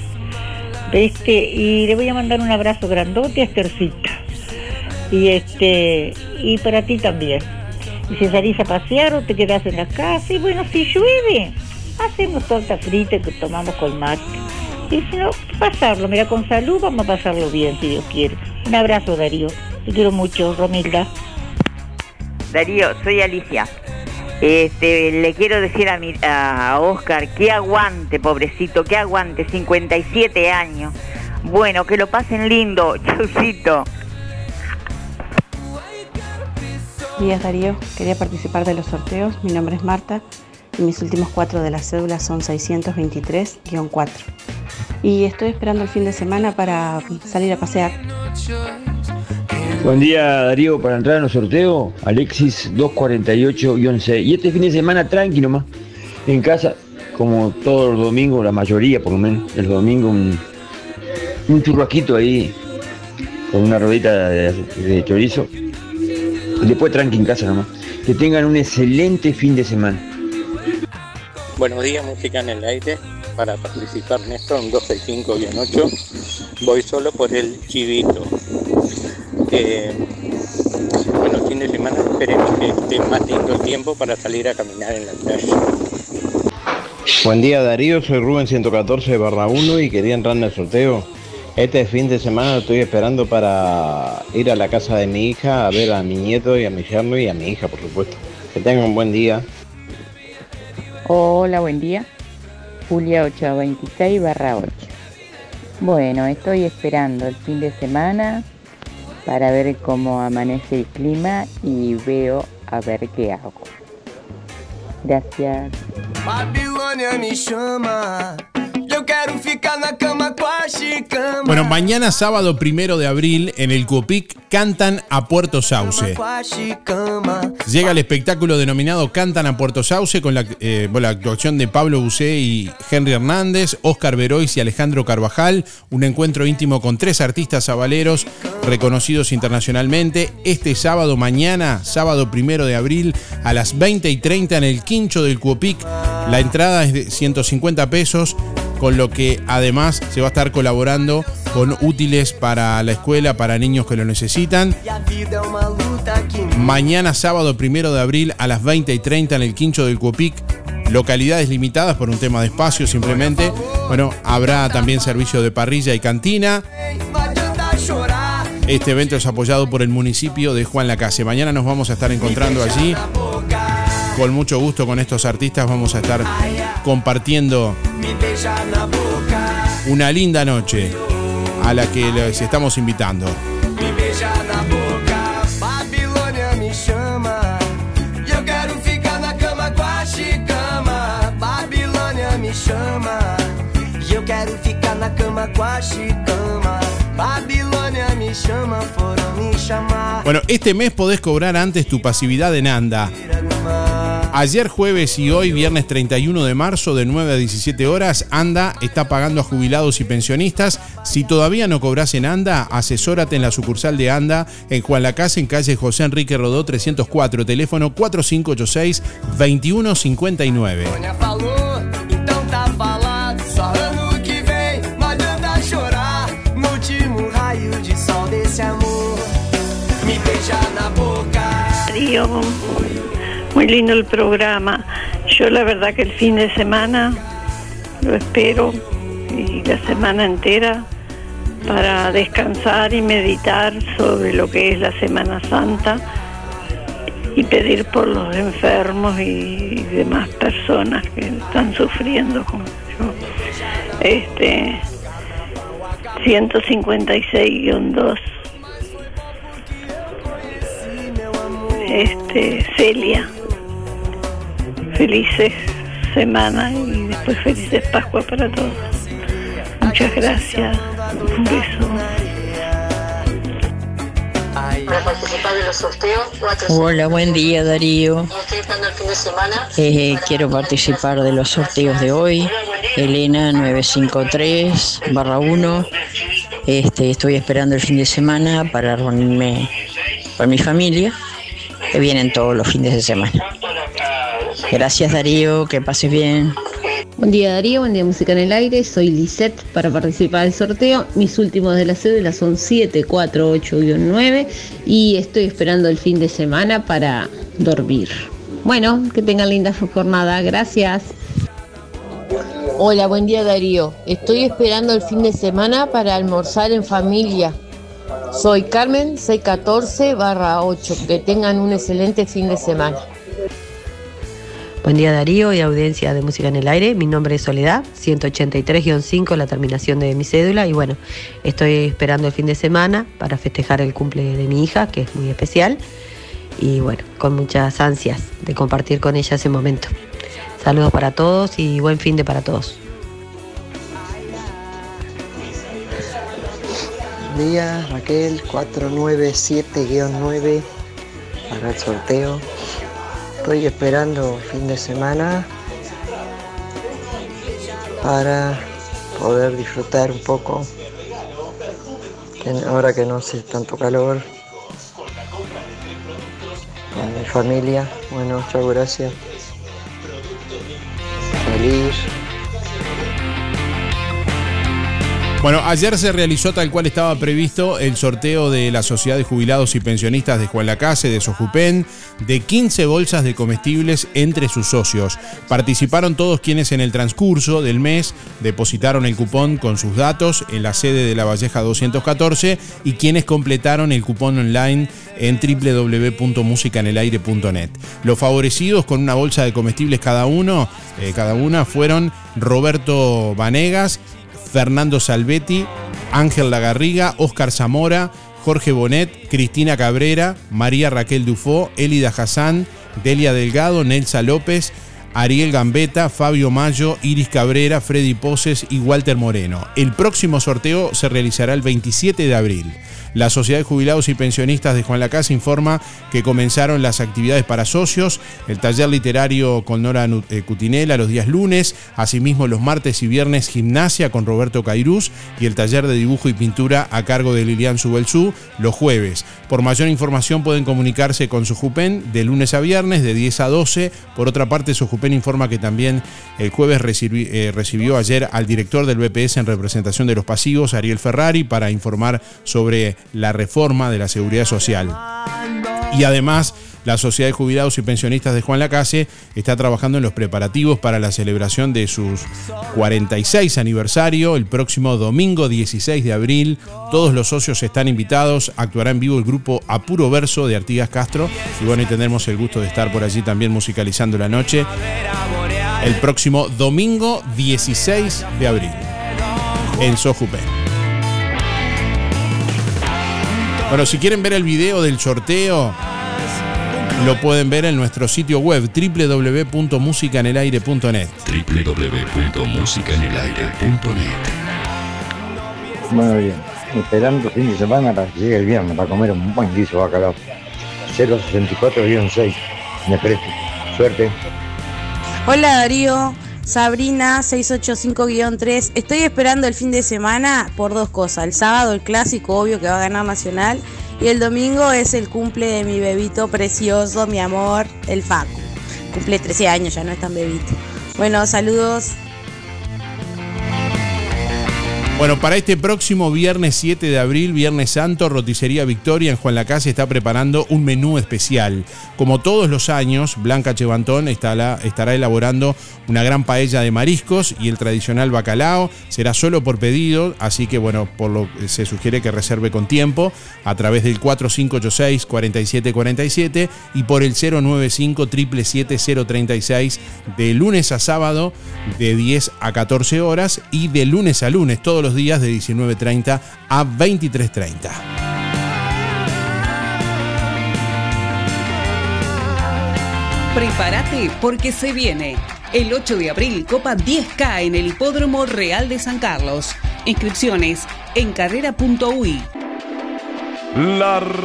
Este, y le voy a mandar un abrazo grandote a Estercita. Y este, y para ti también. Y si salís a pasear o te quedás en la casa, y bueno, si llueve, hacemos torta frita que tomamos con mate. Y si no, pasarlo, mira, con salud vamos a pasarlo bien, si Dios quiere. Un abrazo, Darío. Te quiero mucho, Romilda. Darío, soy Alicia. Este, le quiero decir a, mi, a Oscar que aguante, pobrecito, que aguante, 57 años. Bueno, que lo pasen lindo, chaucito. Días Darío, quería participar de los sorteos. Mi nombre es Marta y mis últimos cuatro de la cédula son 623-4. Y estoy esperando el fin de semana para salir a pasear. Buen día Darío, para entrar en los sorteos, Alexis 248-6. Y este fin de semana tranqui nomás, en casa, como todos los domingos, la mayoría por lo menos, el domingo un, un churrasquito ahí, con una rodita de, de chorizo. Y después tranqui en casa nomás. Que tengan un excelente fin de semana. Buenos días, música en el aire. Para participar, Néstor, un 265-8. Voy solo por el chivito. Eh, bueno, fin de semana esperemos que esté más lindo el tiempo para salir a caminar en la playa. Buen día Darío, soy Rubén 114 barra 1 y quería entrar en el sorteo. Este fin de semana estoy esperando para ir a la casa de mi hija a ver a mi nieto y a mi yerno y a mi hija, por supuesto. Que tengan un buen día. Hola, buen día. Julia 826 barra 8. Bueno, estoy esperando el fin de semana para ver cómo amanece el clima y veo a ver qué hago. Gracias. Babilônia me chama. Bueno, mañana sábado primero de abril en el Cuopic cantan a Puerto Sauce. Llega el espectáculo denominado Cantan a Puerto Sauce con la, eh, bueno, la actuación de Pablo Busé y Henry Hernández, Oscar Verois y Alejandro Carvajal. Un encuentro íntimo con tres artistas sabaleros reconocidos internacionalmente. Este sábado, mañana, sábado primero de abril, a las 20 y 30 en el Quincho del Cuopic. La entrada es de 150 pesos con lo que además se va a estar colaborando con útiles para la escuela, para niños que lo necesitan. Mañana sábado primero de abril a las 20 y 30 en el Quincho del Cuopic. Localidades limitadas por un tema de espacio simplemente. Bueno, habrá también servicio de parrilla y cantina. Este evento es apoyado por el municipio de Juan Lacase. Mañana nos vamos a estar encontrando allí. Con mucho gusto con estos artistas. Vamos a estar compartiendo una linda noche a la que les estamos invitando. Bueno, este mes podés cobrar antes tu pasividad en ANDA. Ayer jueves y hoy viernes 31 de marzo de 9 a 17 horas, ANDA está pagando a jubilados y pensionistas. Si todavía no cobras en ANDA, asesórate en la sucursal de ANDA en Juan Lacase, en calle José Enrique Rodó 304, teléfono 4586-2159. Falou, muy lindo el programa. Yo la verdad que el fin de semana lo espero y la semana entera para descansar y meditar sobre lo que es la Semana Santa y pedir por los enfermos y demás personas que están sufriendo como yo. Este 156-2 este Celia felices semanas y después felices Pascua para todos muchas gracias un beso Para participar de los sorteos, Hola, buen día Darío. Eh, quiero participar de los sorteos de hoy. Elena 953 barra 1. Este, estoy esperando el fin de semana para reunirme con mi familia, que vienen todos los fines de semana. Gracias Darío, que pases bien. Buen día Darío, buen día Música en el Aire, soy Lisette para participar del sorteo. Mis últimos de la cédula son 748-9 y estoy esperando el fin de semana para dormir. Bueno, que tengan linda jornada, gracias. Hola, buen día Darío. Estoy esperando el fin de semana para almorzar en familia. Soy Carmen 614 barra 8. Que tengan un excelente fin de semana. Buen día Darío y audiencia de Música en el Aire. Mi nombre es Soledad, 183-5, la terminación de mi cédula. Y bueno, estoy esperando el fin de semana para festejar el cumple de mi hija, que es muy especial. Y bueno, con muchas ansias de compartir con ella ese momento. Saludos para todos y buen fin de para todos. Buen día, Raquel 497-9 para el sorteo. Estoy esperando fin de semana para poder disfrutar un poco. Ahora que no hace tanto calor. Con mi familia. Bueno, muchas gracias. Feliz. Bueno, ayer se realizó tal cual estaba previsto el sorteo de la Sociedad de Jubilados y Pensionistas de Juan Lacase, de Sojupen, de 15 bolsas de comestibles entre sus socios. Participaron todos quienes en el transcurso del mes depositaron el cupón con sus datos en la sede de la Valleja 214 y quienes completaron el cupón online en www.musicanelaire.net. Los favorecidos con una bolsa de comestibles cada uno, eh, cada una fueron Roberto Vanegas, Fernando Salvetti, Ángel Lagarriga, Óscar Zamora, Jorge Bonet, Cristina Cabrera, María Raquel Dufó, Elida Hassan, Delia Delgado, Nelsa López, Ariel Gambetta, Fabio Mayo, Iris Cabrera, Freddy Poses y Walter Moreno. El próximo sorteo se realizará el 27 de abril. La Sociedad de Jubilados y Pensionistas de Juan Lacasa informa que comenzaron las actividades para socios, el taller literario con Nora eh, Cutinela los días lunes, asimismo los martes y viernes gimnasia con Roberto Cairús y el taller de dibujo y pintura a cargo de Lilian Subelsú los jueves. Por mayor información pueden comunicarse con Sojupen de lunes a viernes de 10 a 12. Por otra parte, Sojupen informa que también el jueves eh, recibió ayer al director del BPS en representación de los pasivos, Ariel Ferrari, para informar sobre la reforma de la seguridad social. Y además, la Sociedad de Jubilados y Pensionistas de Juan Lacase está trabajando en los preparativos para la celebración de sus 46 aniversario el próximo domingo 16 de abril. Todos los socios están invitados. Actuará en vivo el grupo Apuro Verso de Artigas Castro. Y bueno, y tendremos el gusto de estar por allí también musicalizando la noche el próximo domingo 16 de abril en Sojupe. Bueno, si quieren ver el video del sorteo, lo pueden ver en nuestro sitio web www.musicanelaire.net. www.musicanelaire.net Bueno, bien. Esperando fin de semana para que llegue el viernes para comer un buen guiso bacalao. 064-6. Me presto. Suerte. Hola Darío, Sabrina 685-3. Estoy esperando el fin de semana por dos cosas. El sábado el clásico, obvio que va a ganar Nacional. Y el domingo es el cumple de mi bebito precioso, mi amor, el Facu. Cumple 13 años, ya no es tan bebito. Bueno, saludos. Bueno, para este próximo viernes 7 de abril, Viernes Santo, Roticería Victoria en Juan Lacase está preparando un menú especial. Como todos los años, Blanca Chevantón estará, elaborando una gran paella de mariscos y el tradicional bacalao. Será solo por pedido, así que bueno, por lo se sugiere que reserve con tiempo a través del 4586-4747 y por el 095 036 de lunes a sábado de 10 a 14 horas y de lunes a lunes todos los días de 19.30 a 23.30. Prepárate porque se viene. El 8 de abril, Copa 10K en el Hipódromo Real de San Carlos. Inscripciones en carrera.ui. Largamos.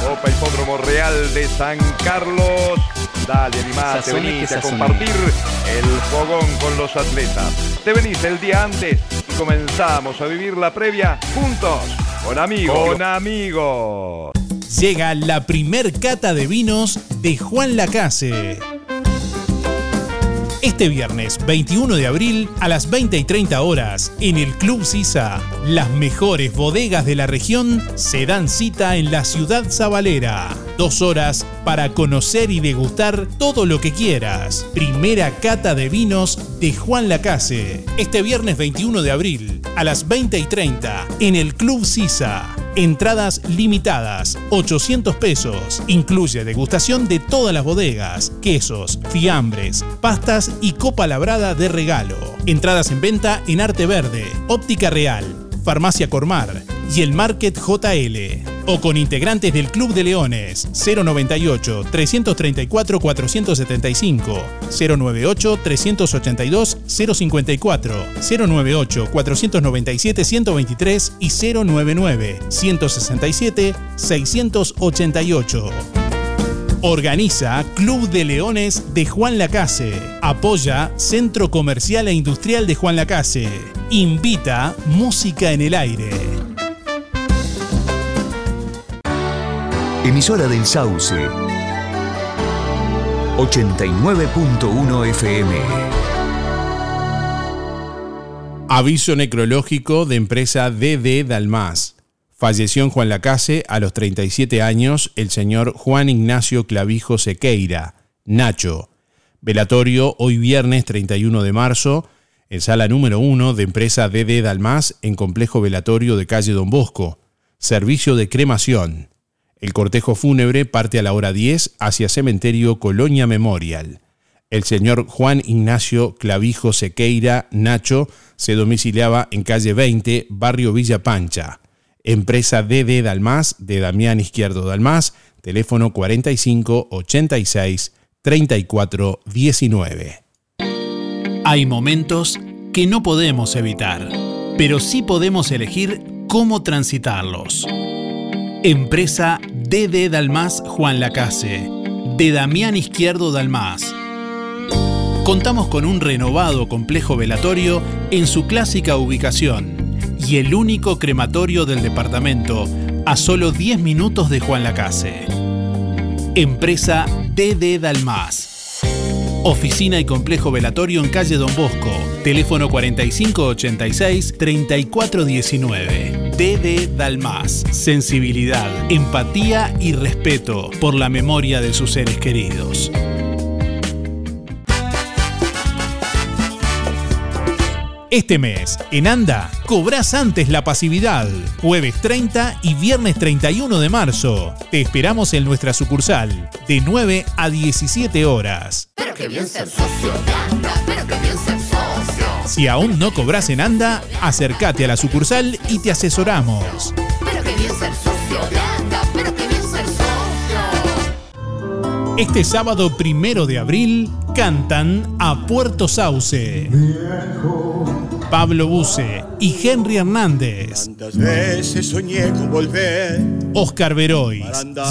Copa Hipódromo Real de San Carlos. Dale, animate, Sazone venite a compartir el fogón con los atletas. Te venís el día antes y comenzamos a vivir la previa juntos. Con amigos. Con amigos. Llega la primer cata de vinos de Juan Lacase. Este viernes 21 de abril a las 20 y 30 horas en el Club Sisa, las mejores bodegas de la región se dan cita en la ciudad sabalera. Dos horas para conocer y degustar todo lo que quieras. Primera cata de vinos de Juan Lacase. Este viernes 21 de abril a las 20 y 30 en el Club Sisa. Entradas limitadas, 800 pesos. Incluye degustación de todas las bodegas, quesos, fiambres, pastas y copa labrada de regalo. Entradas en venta en Arte Verde, Óptica Real, Farmacia Cormar y el Market JL. O con integrantes del Club de Leones 098 334 475 098 382 054 098 497 123 y 099 167 688. Organiza Club de Leones de Juan Lacase. Apoya Centro Comercial e Industrial de Juan Lacase. Invita Música en el Aire. Emisora del Sauce. 89.1 FM. Aviso necrológico de empresa DD Dalmas. Falleció en Juan Lacase a los 37 años el señor Juan Ignacio Clavijo Sequeira, Nacho. Velatorio hoy viernes 31 de marzo en sala número 1 de empresa DD Dalmas en complejo velatorio de calle Don Bosco. Servicio de cremación. El cortejo fúnebre parte a la hora 10 hacia cementerio Colonia Memorial. El señor Juan Ignacio Clavijo Sequeira Nacho se domiciliaba en calle 20, barrio Villa Pancha. Empresa DD Dalmas de Damián Izquierdo Dalmas, teléfono 45 86 34 19. Hay momentos que no podemos evitar, pero sí podemos elegir cómo transitarlos. Empresa DD Dalmas Juan Lacase, de Damián Izquierdo Dalmas. Contamos con un renovado complejo velatorio en su clásica ubicación y el único crematorio del departamento a solo 10 minutos de Juan Lacase. Empresa DD Dalmas. Oficina y complejo velatorio en calle Don Bosco. Teléfono 4586-3419. DD Dalmas. Sensibilidad, empatía y respeto por la memoria de sus seres queridos. Este mes, en Anda, cobras antes la pasividad. Jueves 30 y viernes 31 de marzo. Te esperamos en nuestra sucursal, de 9 a 17 horas. Pero que bien ser socio de Anda, pero que bien ser socio. Si aún no cobras en Anda, acércate a la sucursal y te asesoramos. Pero que bien ser socio de Anda, pero que bien ser socio. Este sábado primero de abril cantan a Puerto Sauce. Pablo Buce y Henry Hernández. Veces soñé con volver. Oscar Verois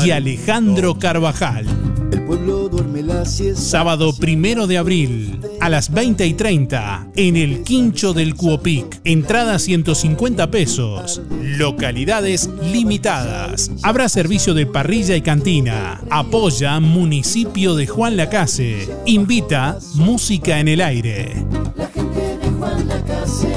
y Alejandro Carvajal. El pueblo duerme Sábado primero de abril a las 20 y 30 en el Quincho del Cuopic. Entrada 150 pesos. Localidades limitadas. Habrá servicio de parrilla y cantina. Apoya Municipio de Juan Lacase. Invita Música en el Aire. agua en la.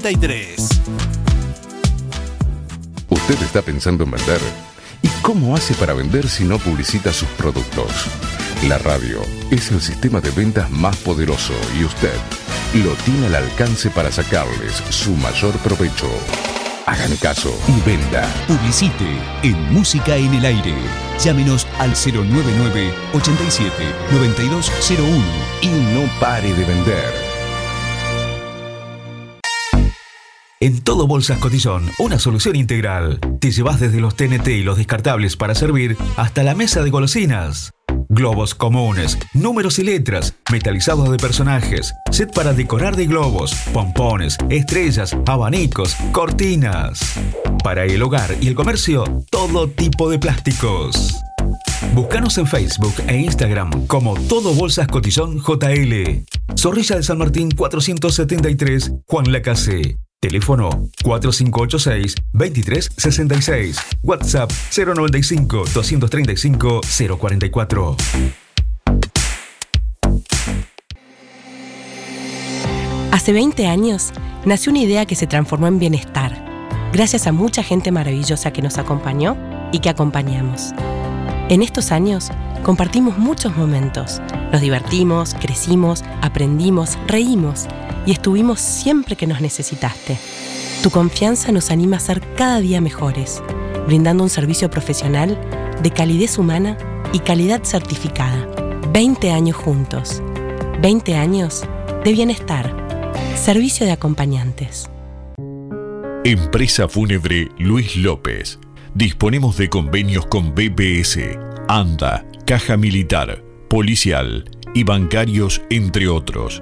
Usted está pensando en vender. ¿Y cómo hace para vender si no publicita sus productos? La radio es el sistema de ventas más poderoso y usted lo tiene al alcance para sacarles su mayor provecho. Hagan caso y venda. Publicite en Música en el Aire. Llámenos al 099 87 9201 y no pare de vender. En todo Bolsas Cotillón, una solución integral. Te llevas desde los TNT y los descartables para servir hasta la mesa de golosinas. Globos comunes, números y letras, metalizados de personajes, set para decorar de globos, pompones, estrellas, abanicos, cortinas. Para el hogar y el comercio, todo tipo de plásticos. Búscanos en Facebook e Instagram como Todo Bolsas Cotillón JL. Zorrilla de San Martín 473, Juan Lacase. Teléfono 4586-2366. WhatsApp 095-235-044. Hace 20 años nació una idea que se transformó en bienestar, gracias a mucha gente maravillosa que nos acompañó y que acompañamos. En estos años compartimos muchos momentos, nos divertimos, crecimos, aprendimos, reímos y estuvimos siempre que nos necesitaste. Tu confianza nos anima a ser cada día mejores, brindando un servicio profesional de calidez humana y calidad certificada. 20 años juntos. 20 años de bienestar. Servicio de acompañantes. Empresa Fúnebre Luis López. Disponemos de convenios con BBS, ANDA, Caja Militar, Policial y bancarios, entre otros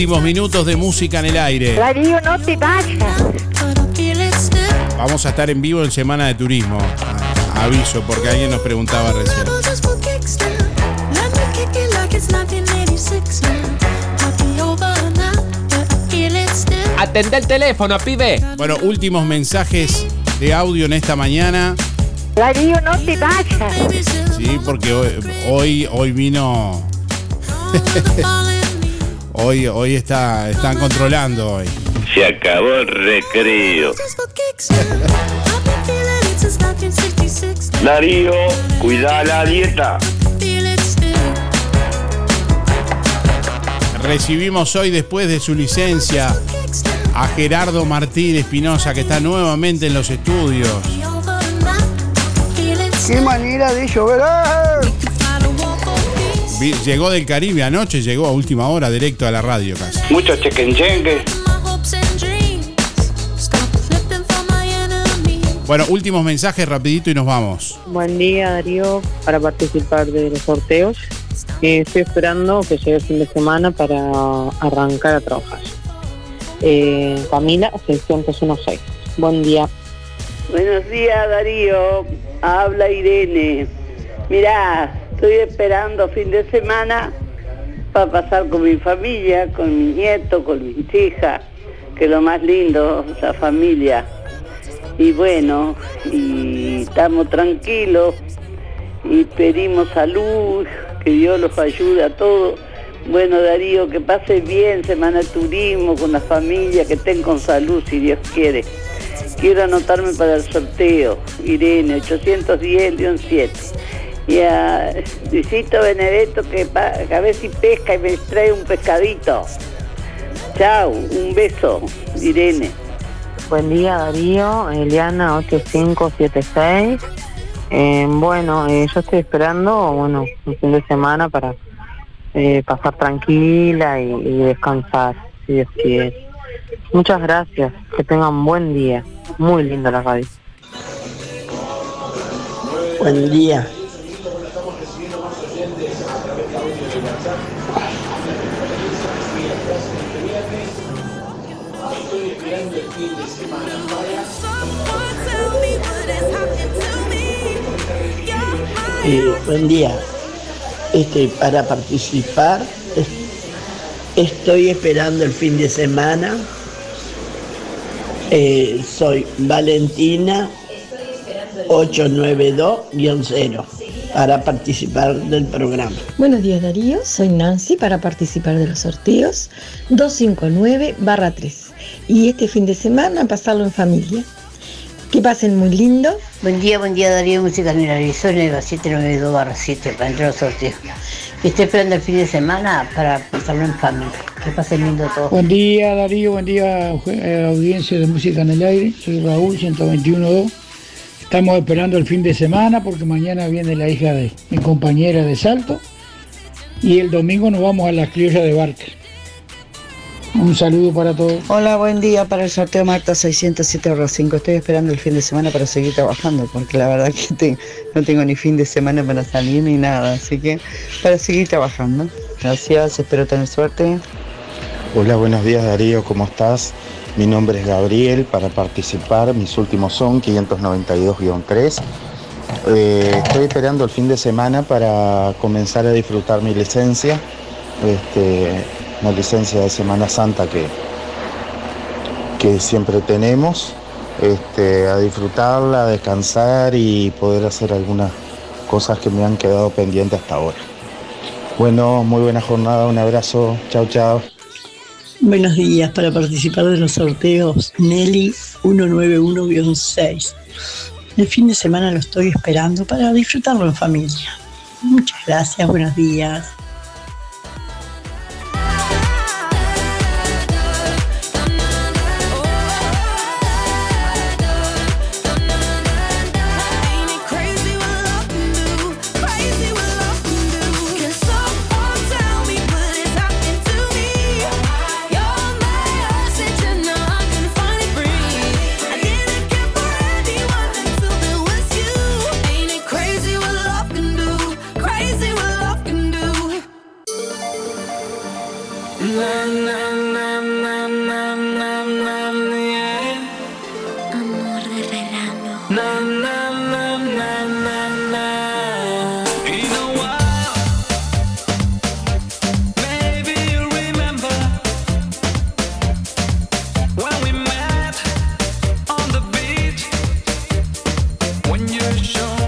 Últimos minutos de música en el aire. Darío, no te vayas. feel it still. Vamos a estar en vivo en Semana de Turismo. Aviso, porque alguien nos preguntaba recién. Rebel just for kicks now. Let me kick it like it's 1986 now. I'll be over now, but I feel it still. Atende el teléfono, pibe. Bueno, últimos mensajes de audio en esta mañana. Darío, no te vayas. Sí, porque hoy, hoy, hoy vino. hoy, hoy está, están controlando hoy. Se acabó el recreo. Darío, cuida la dieta. Recibimos hoy, después de su licencia, a Gerardo Martín Espinosa, que está nuevamente en los estudios. ¡Qué manera de llover! Llegó del Caribe anoche, llegó a última hora directo a la radio casi. Mucho chequenchengue. Bueno, últimos mensajes rapidito y nos vamos. Buen día Darío, para participar de los sorteos. Eh, estoy esperando que llegue el fin de semana para arrancar a trabajar. Eh, Camila, 616. Buen día. Buenos días Darío, habla Irene. Mirá, estoy esperando fin de semana para pasar con mi familia, con mi nieto, con mis hijas, que es lo más lindo, la familia. Y bueno, y estamos tranquilos y pedimos salud, que Dios los ayude a todos. Bueno Darío, que pase bien Semana de Turismo con la familia, que estén con salud si Dios quiere. Quiero anotarme para el sorteo, Irene, 810-7. Y a Luisito Benedetto que, pa- que a ver si pesca y me trae un pescadito. Chao, un beso, Irene. Buen día Darío, Eliana 8576. Eh, bueno, eh, yo estoy esperando, bueno, un fin de semana para eh, pasar tranquila y, y descansar, si Dios quiere. Muchas gracias, que tengan buen día. Muy linda la radio. Buen día. Buen día. Este, para participar, es- estoy esperando el fin de semana. Eh, soy Valentina 892-0 para participar del programa. Buenos días Darío, soy Nancy para participar de los sorteos 259-3 y este fin de semana pasarlo en familia. Que pasen muy lindo. Buen día, buen día Darío Música Mineral. Soy Neva 792 barra 7 para entrar al sorteo. Y estoy esperando el fin de semana para pasarlo en familia. Que pasen lindo todo. Buen día Darío, buen día eh, audiencia de Música en el Aire. Soy Raúl 121.2. Estamos esperando el fin de semana porque mañana viene la hija de mi compañera de Salto y el domingo nos vamos a la criolla de Barker. Un saludo para todos. Hola, buen día para el sorteo Marta 607-5. Estoy esperando el fin de semana para seguir trabajando, porque la verdad que te- no tengo ni fin de semana para salir ni nada, así que para seguir trabajando. Gracias, espero tener suerte. Hola, buenos días Darío, ¿cómo estás? Mi nombre es Gabriel, para participar mis últimos son 592-3. Eh, estoy esperando el fin de semana para comenzar a disfrutar mi licencia, este, una licencia de Semana Santa que, que siempre tenemos, este, a disfrutarla, a descansar y poder hacer algunas cosas que me han quedado pendientes hasta ahora. Bueno, muy buena jornada, un abrazo, chao chao. Buenos días, para participar de los sorteos Nelly 191-6. El fin de semana lo estoy esperando para disfrutarlo en familia. Muchas gracias, buenos días.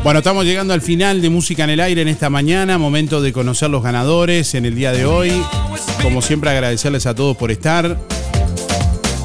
Bueno, estamos llegando al final de Música en el Aire en esta mañana, momento de conocer los ganadores en el día de hoy. Como siempre agradecerles a todos por estar.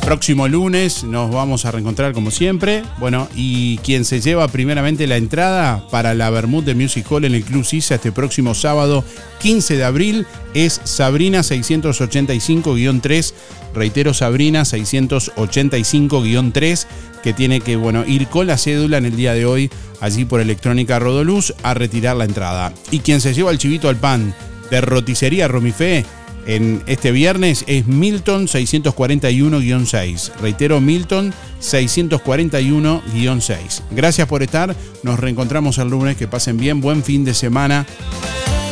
Próximo lunes nos vamos a reencontrar como siempre. Bueno, y quien se lleva primeramente la entrada para la Bermud de Music Hall en el Club Sisa este próximo sábado 15 de abril es Sabrina 685-3. Reitero, Sabrina 685-3, que tiene que bueno, ir con la cédula en el día de hoy allí por Electrónica Rodoluz a retirar la entrada. Y quien se lleva el chivito al pan de roticería Romifé en este viernes es Milton 641-6. Reitero, Milton 641-6. Gracias por estar. Nos reencontramos el lunes. Que pasen bien. Buen fin de semana.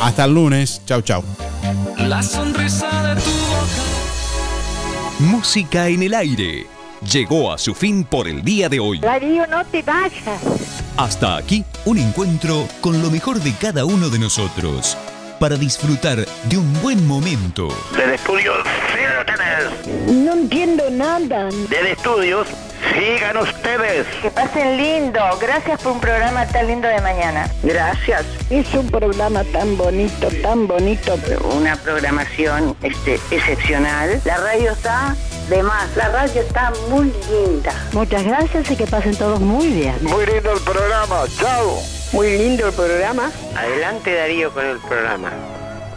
Hasta el lunes. Chau, chau. La sonrisa de tu boca. Música en el aire. Llegó a su fin por el día de hoy. Darío, no te vayas. Hasta aquí un encuentro con lo mejor de cada uno de nosotros para disfrutar de un buen momento. Del estudio, sigan ustedes. No entiendo nada. Del estudios, sigan ustedes. Que pasen lindo. Gracias por un programa tan lindo de mañana. Gracias. Es un programa tan bonito, tan bonito. Una programación este, excepcional. La radio está de más. La radio está muy linda. Muchas gracias y que pasen todos muy bien. Muy lindo el programa. Chao. Muy lindo el programa. Adelante Darío con el programa.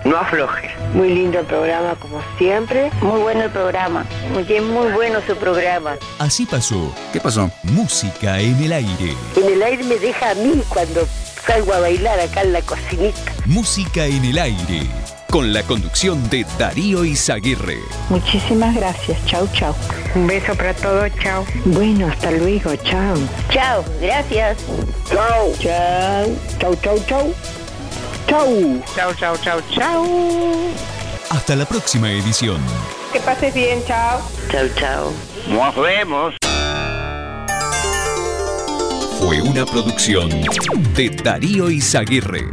No afloje. Muy lindo el programa como siempre. Muy bueno el programa. Muy, muy bueno su programa. Así pasó. ¿Qué pasó? Música en el aire. En el aire me deja a mí cuando salgo a bailar acá en la cocinita. Música en el aire. Con la conducción de Darío Izaguirre. Muchísimas gracias. Chau, chau. Un beso para todos. Chau. Bueno, hasta luego. Chau. Chao, gracias. Chao. Chau. Chau, chau, chau. Chau. Chau, chau, chau, chau. Hasta la próxima edición. Que pases bien. Chau. Chau, chau. Nos vemos. Fue una producción de Darío Izaguirre.